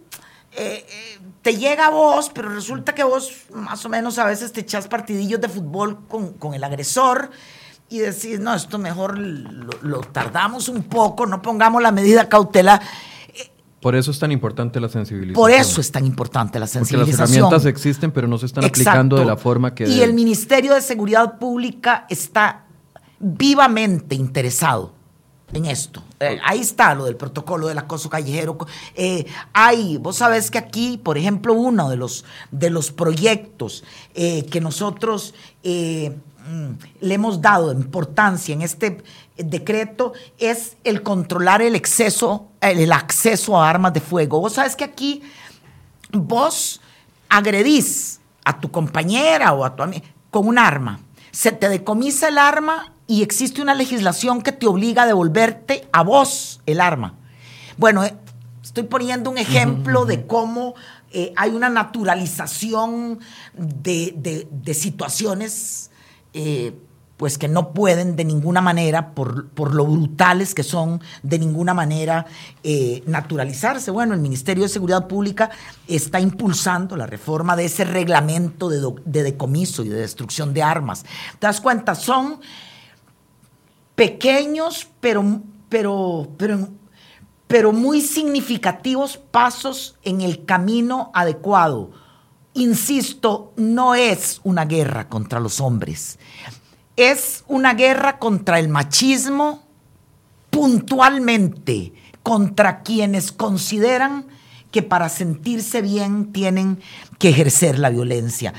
eh, eh, te llega a vos, pero resulta que vos más o menos a veces te echas partidillos de fútbol con, el agresor y decís, no, esto mejor lo, tardamos un poco, no pongamos la medida cautelar. Por eso es tan importante la sensibilización. Por eso es tan importante la sensibilización. Porque las herramientas existen, pero no se están aplicando de la forma que... Y el Ministerio de Seguridad Pública está vivamente interesado en esto. Eh, ahí está lo del protocolo del acoso callejero. Eh, hay, vos sabés que aquí, por ejemplo, uno de los, de los proyectos eh, que nosotros mm, le hemos dado importancia en este decreto es el controlar el exceso, el acceso a armas de fuego. Vos sabés que aquí vos agredís a tu compañera o a tu amiga con un arma. Se te decomisa el arma y existe una legislación que te obliga a devolverte a vos el arma. Bueno, eh, estoy poniendo un ejemplo de cómo eh, hay una naturalización de, situaciones eh, pues que no pueden de ninguna manera, por, lo brutales que son, de ninguna manera naturalizarse. Bueno, el Ministerio de Seguridad Pública está impulsando la reforma de ese reglamento de, de decomiso y de destrucción de armas. ¿Te das cuenta? Son pequeños, pero, pero, pero, pero muy significativos pasos en el camino adecuado. Insisto, no es una guerra contra los hombres, es una guerra contra el machismo puntualmente, contra quienes consideran que para sentirse bien tienen que ejercer la violencia,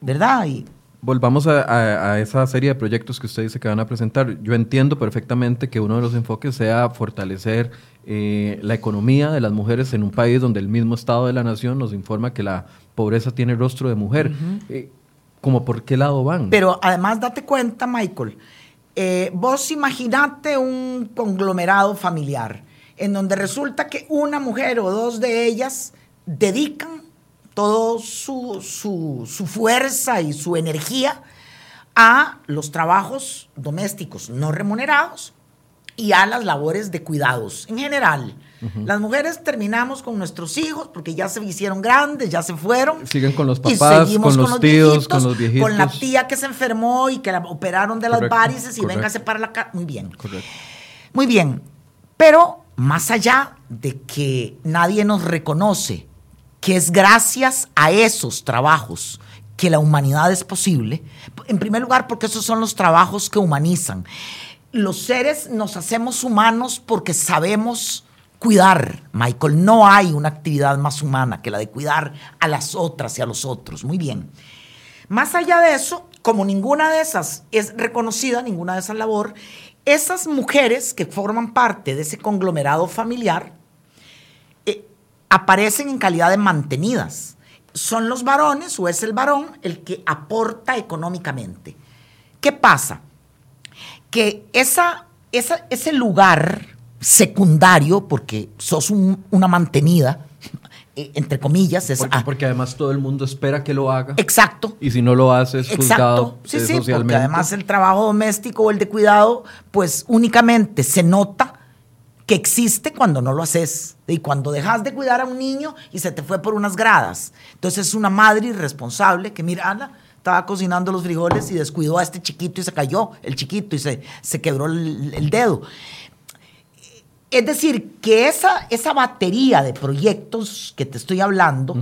¿verdad? Y, Volvamos a, esa serie de proyectos que usted dice que van a presentar. Yo entiendo perfectamente que uno de los enfoques sea fortalecer eh, la economía de las mujeres en un país donde el mismo Estado de la Nación nos informa que la pobreza tiene rostro de mujer. Eh, ¿Cómo por qué lado van? Pero además date cuenta, Michael, eh, vos imaginate un conglomerado familiar en donde resulta que una mujer o dos de ellas dedican toda su, su, fuerza y su energía a los trabajos domésticos no remunerados y a las labores de cuidados en general. Las mujeres terminamos con nuestros hijos porque ya se hicieron grandes, ya se fueron. Siguen con los papás, con, los, tíos, con los viejitos. Con la tía que se enfermó y que la operaron de las varices y véngase para la casa. Muy bien. Correcto. Muy bien. Pero más allá de que nadie nos reconoce que es gracias a esos trabajos que la humanidad es posible, en primer lugar porque esos son los trabajos que humanizan. Los seres nos hacemos humanos porque sabemos cuidar, Michael. No hay una actividad más humana que la de cuidar a las otras y a los otros. Muy bien. Más allá de eso, como ninguna de esas es reconocida, ninguna de esas labor, esas mujeres que forman parte de ese conglomerado familiar aparecen en calidad de mantenidas. Son los varones o es el varón el que aporta económicamente. ¿Qué pasa? Que esa, ese lugar secundario, porque sos una mantenida, eh, entre comillas. Es, porque, porque, además todo el mundo espera que lo haga. Exacto. Y si no lo hace es juzgado sí, sí, Porque además el trabajo doméstico o el de cuidado, pues únicamente se nota que existe cuando no lo haces. Y cuando dejas de cuidar a un niño y se te fue por unas gradas. Entonces es una madre irresponsable que, mira, Ana, estaba cocinando los frijoles y descuidó a este chiquito y se cayó el chiquito y se, se quebró el dedo. Es decir, que esa, esa batería de proyectos que te estoy hablando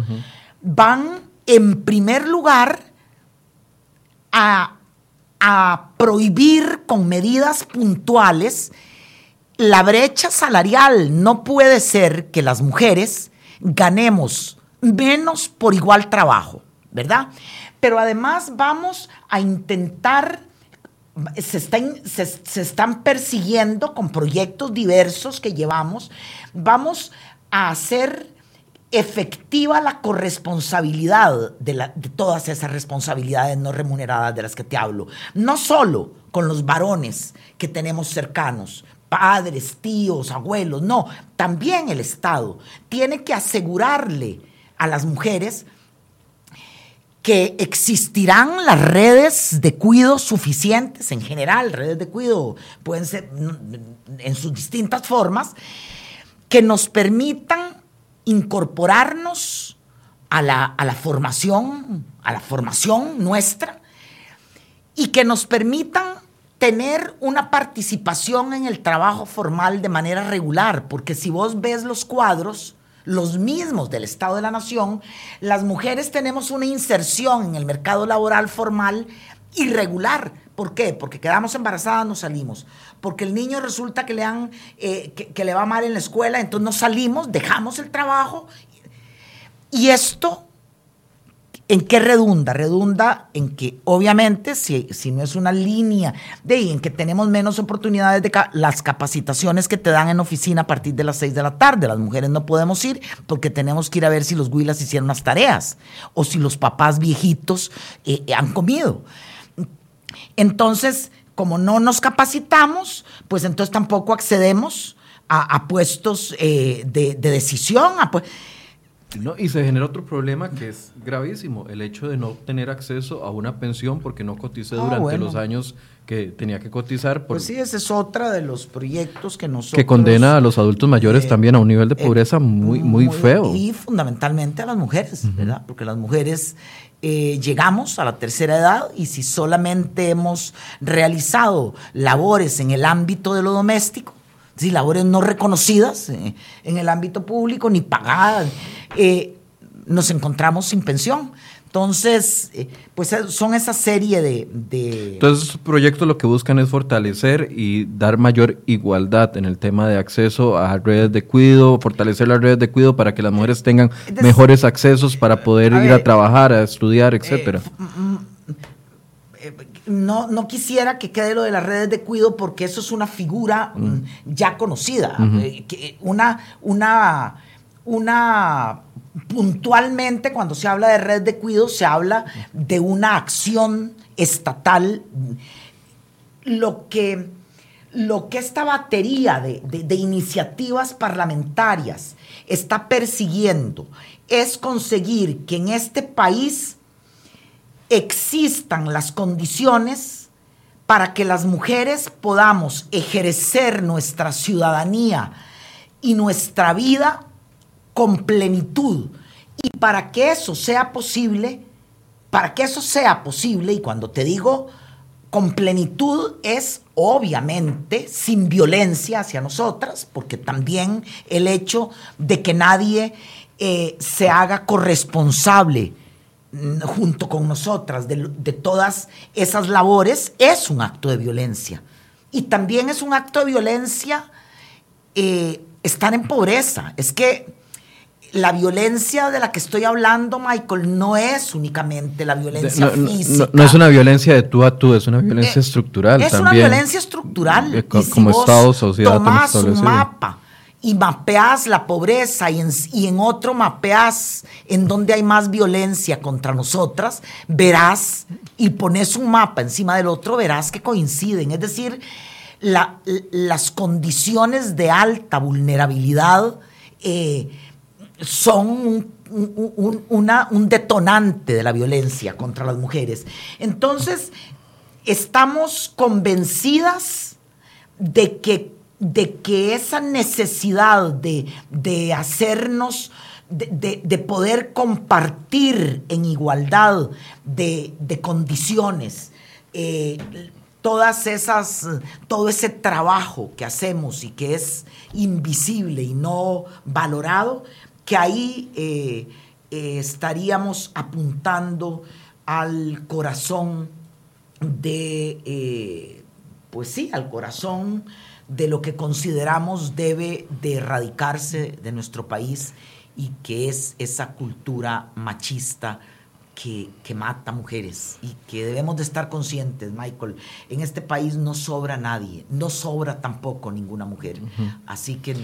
van en primer lugar a, a prohibir con medidas puntuales la brecha salarial. No puede ser que las mujeres ganemos menos por igual trabajo, ¿verdad? Pero además vamos a intentar se están, se, están persiguiendo con proyectos diversos que llevamos. Vamos a hacer efectiva la corresponsabilidad de, de, todas esas responsabilidades no remuneradas de las que te hablo. No solo con los varones que tenemos cercanos, padres, tíos, abuelos, no, también el Estado tiene que asegurarle a las mujeres que existirán las redes de cuidado suficientes, en general, redes de cuidado pueden ser en sus distintas formas, que nos permitan incorporarnos a la, a la formación, a la formación nuestra, y que nos permitan tener una participación en el trabajo formal de manera regular, porque si vos ves los cuadros, los mismos del Estado de la Nación, las mujeres tenemos una inserción en el mercado laboral formal irregular. ¿Por qué? Porque quedamos embarazadas, no salimos. Porque el niño resulta que le, han, eh, que le va mal en la escuela, entonces no salimos, dejamos el trabajo. Y esto ¿En qué redunda? Redunda en que obviamente si, si no es una línea de en que tenemos menos oportunidades de las capacitaciones que te dan en oficina a partir de las 6 de la tarde. Las mujeres no podemos ir porque tenemos que ir a ver si los huilas hicieron las tareas o si los papás viejitos eh, han comido. Entonces, como no nos capacitamos, pues entonces tampoco accedemos a, puestos eh, de, decisión. A, y se genera otro problema que es gravísimo, el hecho de no tener acceso a una pensión porque no cotice ah, durante los años que tenía que cotizar. pues sí, ese es otra de los proyectos que nosotros... Que condena a los adultos mayores eh, también a un nivel de eh, pobreza muy, muy, feo. Y fundamentalmente a las mujeres, ¿verdad? Porque las mujeres eh, llegamos a la tercera edad y si solamente hemos realizado labores en el ámbito de lo doméstico, si labores no reconocidas eh, en el ámbito público ni pagadas, eh, nos encontramos sin pensión. Entonces, eh, pues son esa serie de, de... Entonces, proyectos lo que buscan es fortalecer y dar mayor igualdad en el tema de acceso a redes de cuidado, fortalecer las redes de cuidado para que las mujeres tengan mejores accesos para poder ir a trabajar, a estudiar, etcétera. No, no quisiera que quede lo de las redes de cuidado porque eso es una figura mm, ya conocida, una, una, una puntualmente cuando se habla de red de cuidado se habla de una acción estatal. Lo que, lo que esta batería de, de iniciativas parlamentarias está persiguiendo es conseguir que en este país existan las condiciones para que las mujeres podamos ejercer nuestra ciudadanía y nuestra vida con plenitud. Y para que eso sea posible, para que eso sea posible, y cuando te digo con plenitud es obviamente sin violencia hacia nosotras, porque también el hecho de que nadie eh, se haga corresponsable junto con nosotras de, todas esas labores es un acto de violencia. Y también es un acto de violencia eh, estar en pobreza. Es que la violencia de la que estoy hablando, Michael, no es únicamente la violencia física. No, es una violencia de tú a tú, es una violencia eh, estructural es una violencia estructural. Eh, como Estado, sociedad. Tomás un mapa y mapeas la pobreza y en, y en otro mapeas en donde hay más violencia contra nosotras, verás y pones un mapa encima del otro, verás que coinciden. Es decir, las condiciones de alta vulnerabilidad eh, son un detonante de la violencia contra las mujeres. Entonces, estamos convencidas de que, de que esa necesidad de, hacernos, de, poder compartir en igualdad de, condiciones, eh, todas esas, todo ese trabajo que hacemos y que es invisible y no valorado, que ahí eh, eh, estaríamos apuntando al corazón de, pues sí, al corazón de lo que consideramos debe de erradicarse de nuestro país y que es esa cultura machista que, mata mujeres y que debemos de estar conscientes, Michael, en este país no sobra nadie, no sobra tampoco ninguna mujer. Así que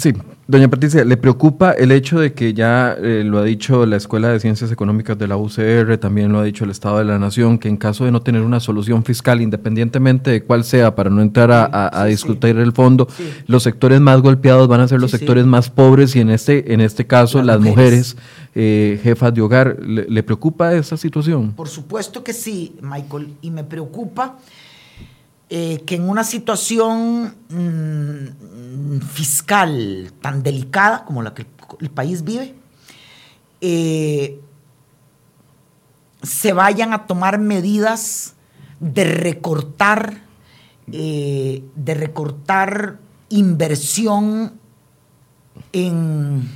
Sí, doña Patricia, ¿le preocupa el hecho de que ya eh, lo ha dicho la Escuela de Ciencias Económicas de la UCR, también lo ha dicho el Estado de la Nación, que en caso de no tener una solución fiscal, independientemente de cuál sea, para no entrar a, discutir el fondo, los sectores más golpeados van a ser los sectores más pobres y en este, en este caso las, mujeres, eh, jefas de hogar. ¿Le preocupa esa situación? Por supuesto que sí, Michael, y me preocupa eh, que en una situación mm, fiscal tan delicada como la que el, país vive, eh, se vayan a tomar medidas de recortar, eh, de recortar inversión en,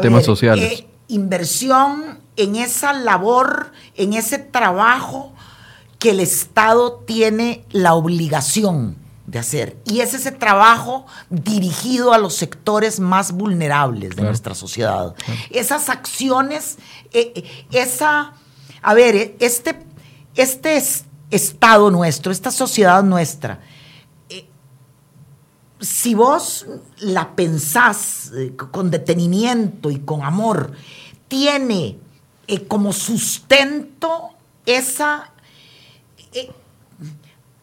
temas sociales. inversión en esa labor, en ese trabajo que el Estado tiene la obligación de hacer. Y es ese trabajo dirigido a los sectores más vulnerables de nuestra sociedad. Esas acciones, eh, eh, esa, a ver, eh, este, este Estado nuestro, esta sociedad nuestra, si vos la pensás con detenimiento y con amor, tiene como sustento esa eh,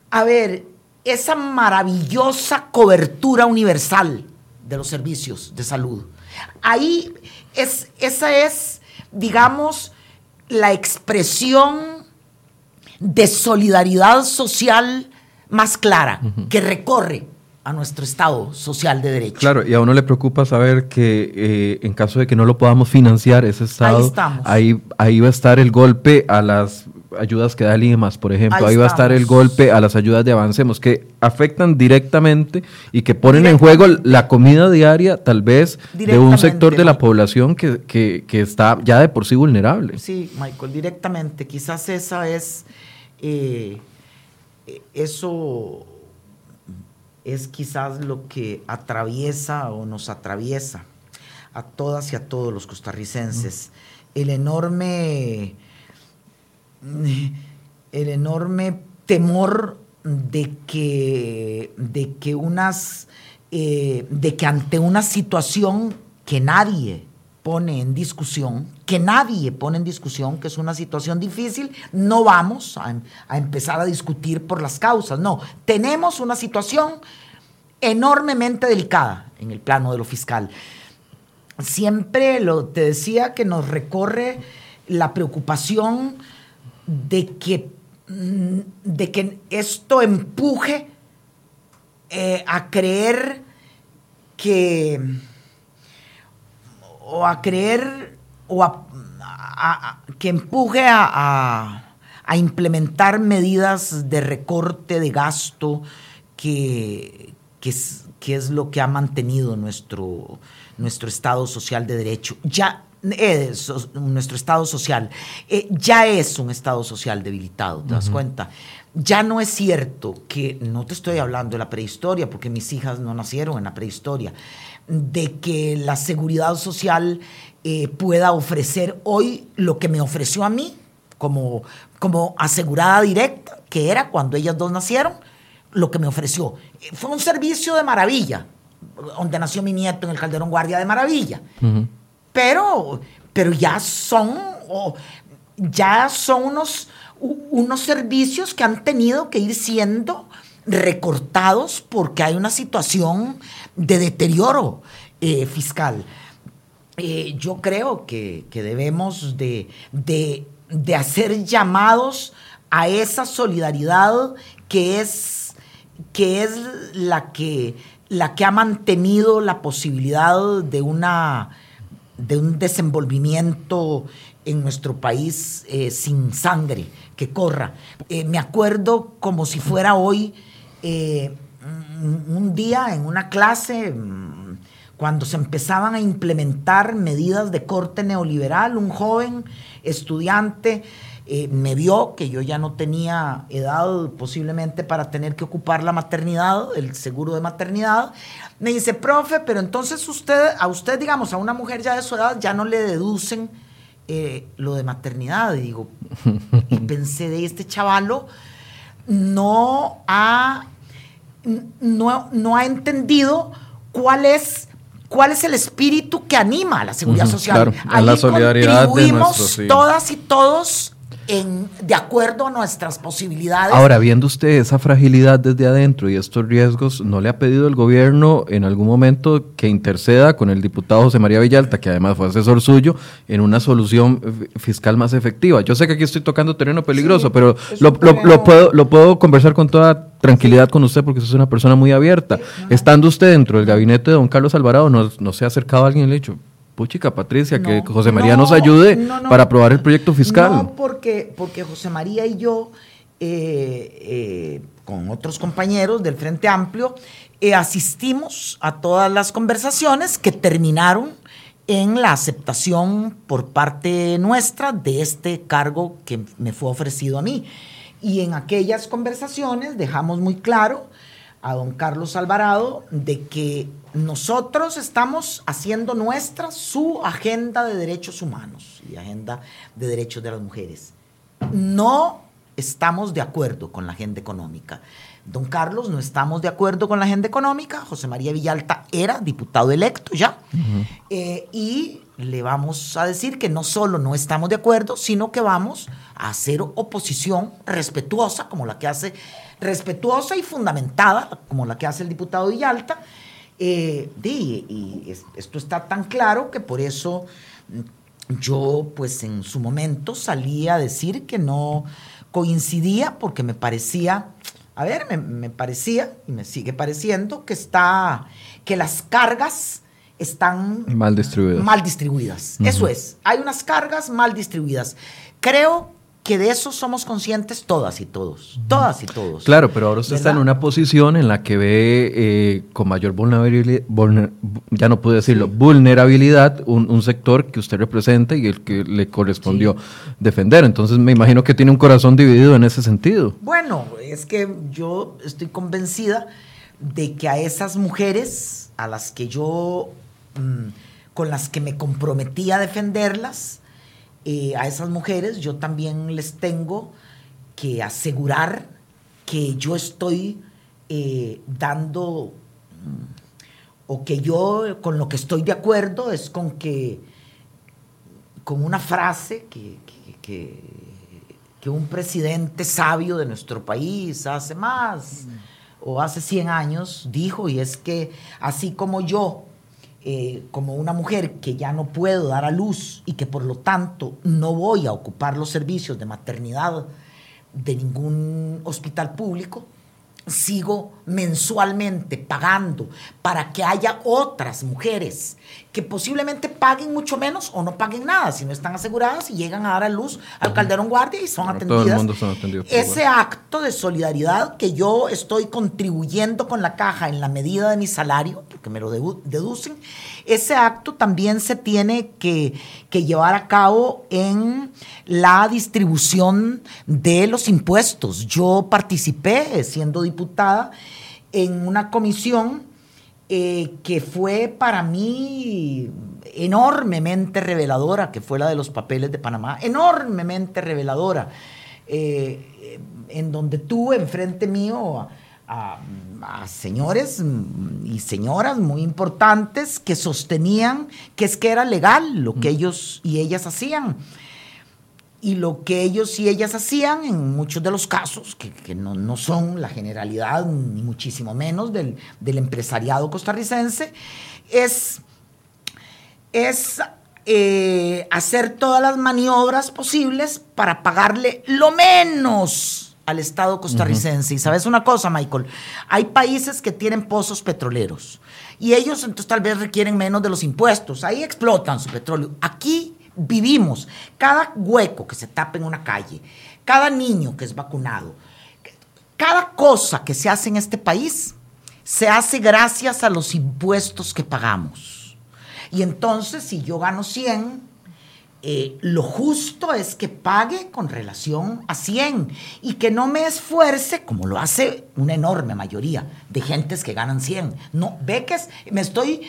a ver, esa maravillosa cobertura universal de los servicios de salud. Ahí es, esa es, digamos, la expresión de solidaridad social más clara que recorre a nuestro Estado social de derecho. Claro, y a uno le preocupa saber que eh, en caso de que no lo podamos financiar, ese Estado, ahí, ahí, ahí va a estar el golpe a las ayudas que da Limas, por ejemplo. Ahí, va a estar el golpe a las ayudas de Avancemos, que afectan directamente y que ponen en juego la comida diaria, tal vez, de un sector de la población que, que, está ya de por sí vulnerable. Sí, Michael, directamente. Quizás esa es. Eh, eso es quizás lo que atraviesa o nos atraviesa a todas y a todos los costarricenses. El enorme, el enorme temor de que, de que unas, eh, de que ante una situación que nadie pone en discusión, que nadie pone en discusión, que es una situación difícil, no vamos a, a, empezar a discutir por las causas, no, tenemos una situación enormemente delicada en el plano de lo fiscal. Siempre lo, te decía que nos recorre la preocupación de que, mm, de que esto empuje eh, a creer que o a creer o a, que empuje a, implementar medidas de recorte de gasto que, que, que es lo que ha mantenido nuestro, nuestro Estado social de derecho. Ya es nuestro Estado social eh, ya es un Estado social debilitado, ¿te das cuenta? Ya no es cierto que, no te estoy hablando de la prehistoria, porque mis hijas no nacieron en la prehistoria, de que la seguridad social eh, pueda ofrecer hoy lo que me ofreció a mí como, como asegurada directa, que era cuando ellas dos nacieron, lo que me ofreció. Eh, fue un servicio de maravilla, donde nació mi nieto en el Calderón Guardia de Maravilla. Pero, pero ya son, ya son unos, unos servicios que han tenido que ir siendo recortados porque hay una situación de deterioro eh, fiscal. Eh, yo creo que, debemos de, de, hacer llamados a esa solidaridad que es, que es la que la que ha mantenido la posibilidad de, una, de un desenvolvimiento en nuestro país eh, sin sangre que corra. Eh, me acuerdo como si fuera hoy eh, un día en una clase mm, cuando se empezaban a implementar medidas de corte neoliberal, un joven estudiante eh, me vio que yo ya no tenía edad posiblemente para tener que ocupar la maternidad, el seguro de maternidad. Me dice, profe, pero entonces usted, a usted, digamos, a una mujer ya de su edad, ya no le deducen eh, lo de maternidad. Y digo, y pensé de este chavalo, no ha, no, no ha entendido cuál es cuál es el espíritu que anima a la seguridad social. a la solidaridad contribuimos todas y todos de acuerdo a nuestras posibilidades. Ahora, viendo usted esa fragilidad desde adentro y estos riesgos, ¿no le ha pedido el gobierno en algún momento que interceda con el diputado José María Villalta, que además fue asesor suyo, en una solución fiscal más efectiva? Yo sé que aquí estoy tocando terreno peligroso, pero lo, puedo, lo puedo conversar con toda tranquilidad con usted porque usted es una persona muy abierta. Estando usted dentro del gabinete de don Carlos Alvarado, ¿no, no se ha acercado a alguien y le ha dicho, puchica, Patricia, que José María nos ayude para aprobar el proyecto fiscal. No, porque, porque José María y yo, eh, eh, con otros compañeros del Frente Amplio, eh, asistimos a todas las conversaciones que terminaron en la aceptación por parte nuestra de este cargo que me fue ofrecido a mí. Y en aquellas conversaciones dejamos muy claro a don Carlos Alvarado de que nosotros estamos haciendo nuestra su agenda de derechos humanos y agenda de derechos de las mujeres. No estamos de acuerdo con la agenda económica. Don Carlos, no estamos de acuerdo con la agenda económica. José María Villalta era diputado electo ya. Eh, y le vamos a decir que no solo no estamos de acuerdo, sino que vamos a hacer oposición respetuosa, como la que hace, respetuosa y fundamentada, como la que hace el diputado Villalta. Eh, y esto está tan claro que por eso yo, pues en su momento salí a decir que no coincidía porque me parecía a ver, me, parecía y me sigue pareciendo que está, que las cargas están mal distribuidas. Mal distribuidas. Eso es. Hay unas cargas mal distribuidas. Creo que de eso somos conscientes todas y todos, todas y todos. Claro, pero ahora usted está en una posición en la que ve eh, con mayor vulnerabilidad, ya no puedo decirlo, vulnerabilidad un, sector que usted representa y el que le correspondió defender. Entonces me imagino que tiene un corazón dividido en ese sentido. Bueno, es que yo estoy convencida de que a esas mujeres a las que yo, mm, con las que me comprometí a defenderlas, eh, a esas mujeres yo también les tengo que asegurar que yo estoy eh, dando mm, o que yo con lo que estoy de acuerdo es con que con una frase que, que, un presidente sabio de nuestro país hace más o hace 100 años dijo y es que así como yo eh, como una mujer que ya no puedo dar a luz y que por lo tanto no voy a ocupar los servicios de maternidad de ningún hospital público, sigo mensualmente pagando para que haya otras mujeres que posiblemente paguen mucho menos o no paguen nada si no están aseguradas y llegan a dar a luz al Calderón Guardia y son atendidas. Ese acto de solidaridad que yo estoy contribuyendo con la caja en la medida de mi salario, porque me lo deducen, ese acto también se tiene que, llevar a cabo en la distribución de los impuestos. Yo participé, siendo diputada, en una comisión eh, que fue para mí enormemente reveladora, que fue la de los papeles de Panamá, enormemente reveladora, eh, en donde tuve enfrente mío a, señores y señoras muy importantes que sostenían que es que era legal lo que ellos y ellas hacían. Y lo que ellos y ellas hacían en muchos de los casos, que, no, son la generalidad, ni muchísimo menos del, empresariado costarricense, es, es eh, hacer todas las maniobras posibles para pagarle lo menos al Estado costarricense. Y sabes una cosa, Michael, hay países que tienen pozos petroleros y ellos entonces tal vez requieren menos de los impuestos. Ahí explotan su petróleo. Aquí vivimos. Cada hueco que se tapa en una calle, cada niño que es vacunado, cada cosa que se hace en este país se hace gracias a los impuestos que pagamos. Y entonces, si yo gano 100, eh, lo justo es que pague con relación a 100 y que no me esfuerce como lo hace una enorme mayoría de gentes que ganan 100. No, ve que me estoy,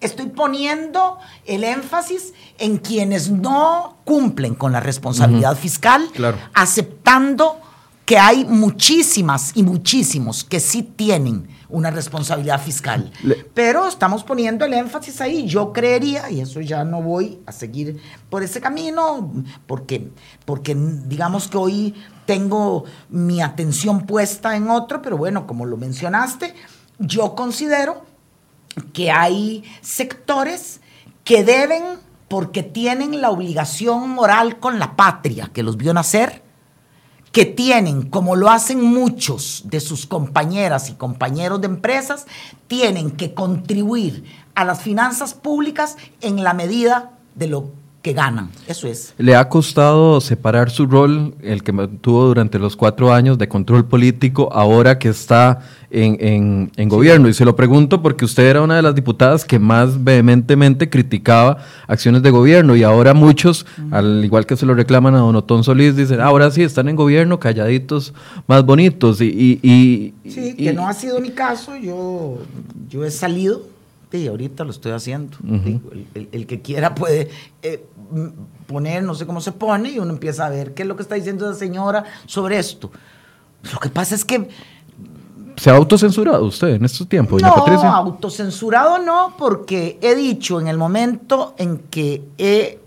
estoy poniendo el énfasis en quienes no cumplen con la responsabilidad fiscal, aceptando que hay muchísimas y muchísimos que sí tienen una responsabilidad fiscal. Pero estamos poniendo el énfasis ahí. Yo creería, y eso ya no voy a seguir por ese camino, porque, porque digamos que hoy tengo mi atención puesta en otro, pero bueno, como lo mencionaste, yo considero que hay sectores que deben, porque tienen la obligación moral con la patria que los vio nacer, que tienen, como lo hacen muchos de sus compañeras y compañeros de empresas, tienen que contribuir a las finanzas públicas en la medida de lo que ganan. Eso es. ¿Le ha costado separar su rol, el que tuvo durante los cuatro años de control político, ahora que está en, gobierno? Y se lo pregunto porque usted era una de las diputadas que más vehementemente criticaba acciones de gobierno y ahora muchos, al igual que se lo reclaman a Don Otón Solís, dicen, ahora sí, están en gobierno, calladitos, más bonitos. Y, y, sí, que no ha sido mi caso, yo, yo he salido y ahorita lo estoy haciendo. el, que quiera puede eh, poner, no sé cómo se pone, y uno empieza a ver qué es lo que está diciendo la señora sobre esto. Lo que pasa es que... ¿Se ha autocensurado usted en estos tiempos, no, Patricia? autocensurado no, porque he dicho en el momento en que he,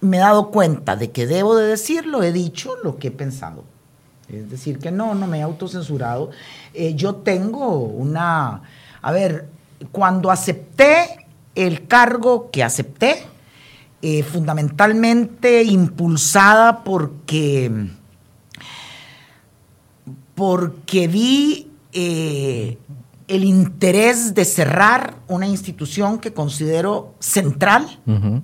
me he dado cuenta de que debo de decirlo, he dicho lo que he pensado. Es decir, que no, no me he autocensurado. Eh, yo tengo una... A ver, cuando acepté el cargo que acepté, eh, fundamentalmente impulsada porque, porque vi eh, el interés de cerrar una institución que considero central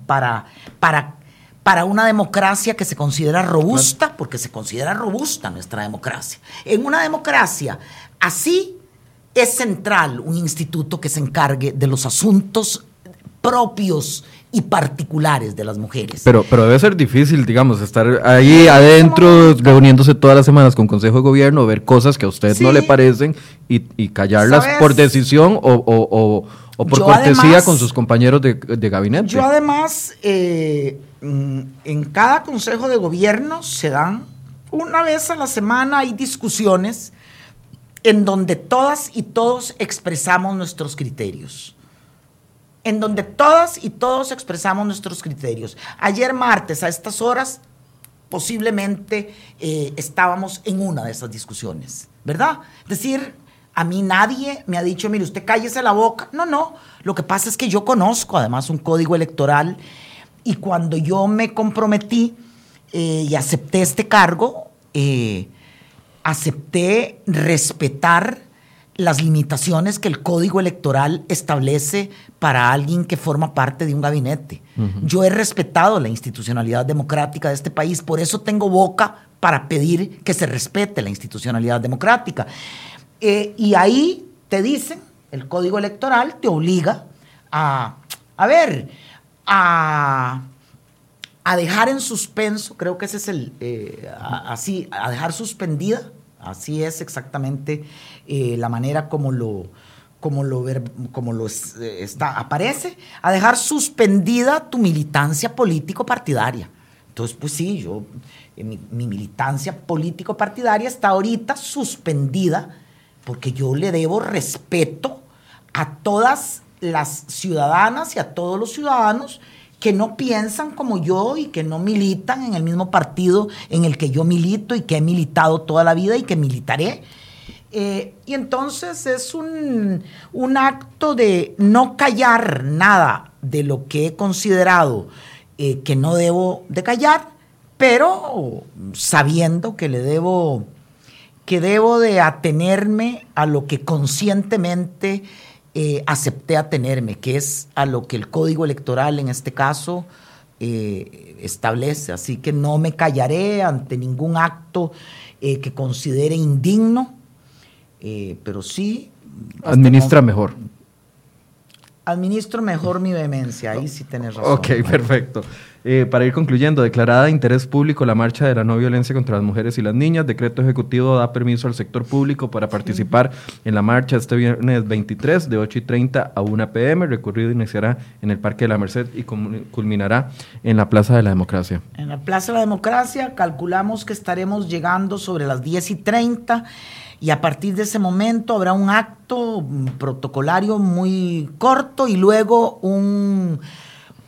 para, para, para una democracia que se considera robusta, porque se considera robusta nuestra democracia. En una democracia así es central un instituto que se encargue de los asuntos propios y particulares de las mujeres. Pero, pero debe ser difícil, digamos, estar ahí adentro, reuniéndose todas las semanas con Consejo de Gobierno, ver cosas que a usted no le parecen y, callarlas por decisión o, por cortesía con sus compañeros de, gabinete. Yo además, eh, mm, en cada Consejo de Gobierno se dan, una vez a la semana hay discusiones en donde todas y todos expresamos nuestros criterios en donde todas y todos expresamos nuestros criterios. Ayer martes, a estas horas, posiblemente eh, estábamos en una de esas discusiones, ¿verdad? Es decir, a mí nadie me ha dicho, mire, usted cállese la boca. No, no. Lo que pasa es que yo conozco además un código electoral y cuando yo me comprometí eh, y acepté este cargo, eh, acepté respetar las limitaciones que el código electoral establece para alguien que forma parte de un gabinete. Yo he respetado la institucionalidad democrática de este país, por eso tengo boca para pedir que se respete la institucionalidad democrática. Eh, y ahí te dicen, el código electoral te obliga a, a ver, a, a dejar en suspenso, creo que ese es el, eh, así, a dejar suspendida Así es exactamente eh, la manera como lo, como lo, como lo eh, está, aparece, a dejar suspendida tu militancia político-partidaria. Entonces, pues sí, yo, eh, mi, mi, militancia político-partidaria está ahorita suspendida porque yo le debo respeto a todas las ciudadanas y a todos los ciudadanos que no piensan como yo y que no militan en el mismo partido en el que yo milito y que he militado toda la vida y que militaré. Eh, y entonces es un, acto de no callar nada de lo que he considerado eh, que no debo de callar, pero sabiendo que le debo, que debo de atenerme a lo que conscientemente eh, acepté atenerme, que es a lo que el código electoral en este caso eh, establece. Así que no me callaré ante ningún acto eh, que considere indigno, pero sí... Administra mejor. Administro mejor mi vehemencia, ahí sí tienes razón. Ok, perfecto. Eh, para ir concluyendo, declarada de interés público la marcha de la no violencia contra las mujeres y las niñas, decreto ejecutivo da permiso al sector público para participar en la marcha este viernes 23 de 8 y 30 a 1 pm. El recorrido iniciará en el Parque de la Merced y culminará en la Plaza de la Democracia. En la Plaza de la Democracia calculamos que estaremos llegando sobre las 10 y 30 y a partir de ese momento habrá un acto protocolario muy corto y luego un,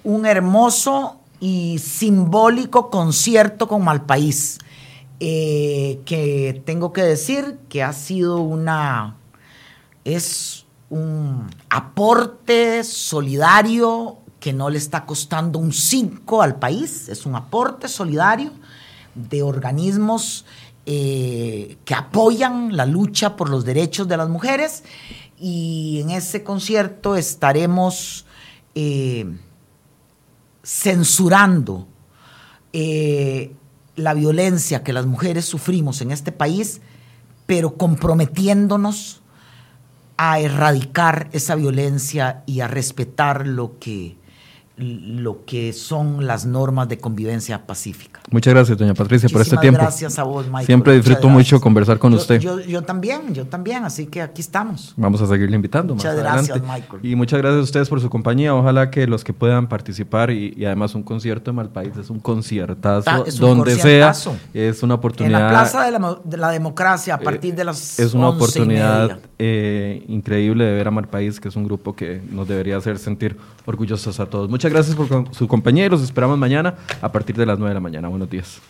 un hermoso y simbólico concierto con Malpaís, eh, que tengo que decir que ha sido una, es un aporte solidario que no le está costando un 5 al país, es un aporte solidario de organismos eh, que apoyan la lucha por los derechos de las mujeres. Y en ese concierto estaremos... Eh, censurando eh, la violencia que las mujeres sufrimos en este país, pero comprometiéndonos a erradicar esa violencia y a respetar lo que lo que son las normas de convivencia pacífica. Muchas gracias, doña Patricia, por este tiempo. Gracias a vos, Michael. Siempre disfruto mucho conversar con usted. Yo, también, yo también, así que aquí estamos. Vamos a seguirle invitando. Muchas gracias, Michael. Y muchas gracias a ustedes por su compañía. Ojalá que los que puedan participar y, además un concierto de Malpaís es un conciertazo, ah, donde sea, es una oportunidad. En la Plaza de la, Democracia a eh, partir de las Es una oportunidad eh, increíble de ver a Malpaís, que es un grupo que nos debería hacer sentir orgullosos a todos. Muchas gracias por su compañía y los esperamos mañana a partir de las 9 de la mañana. Buenos días.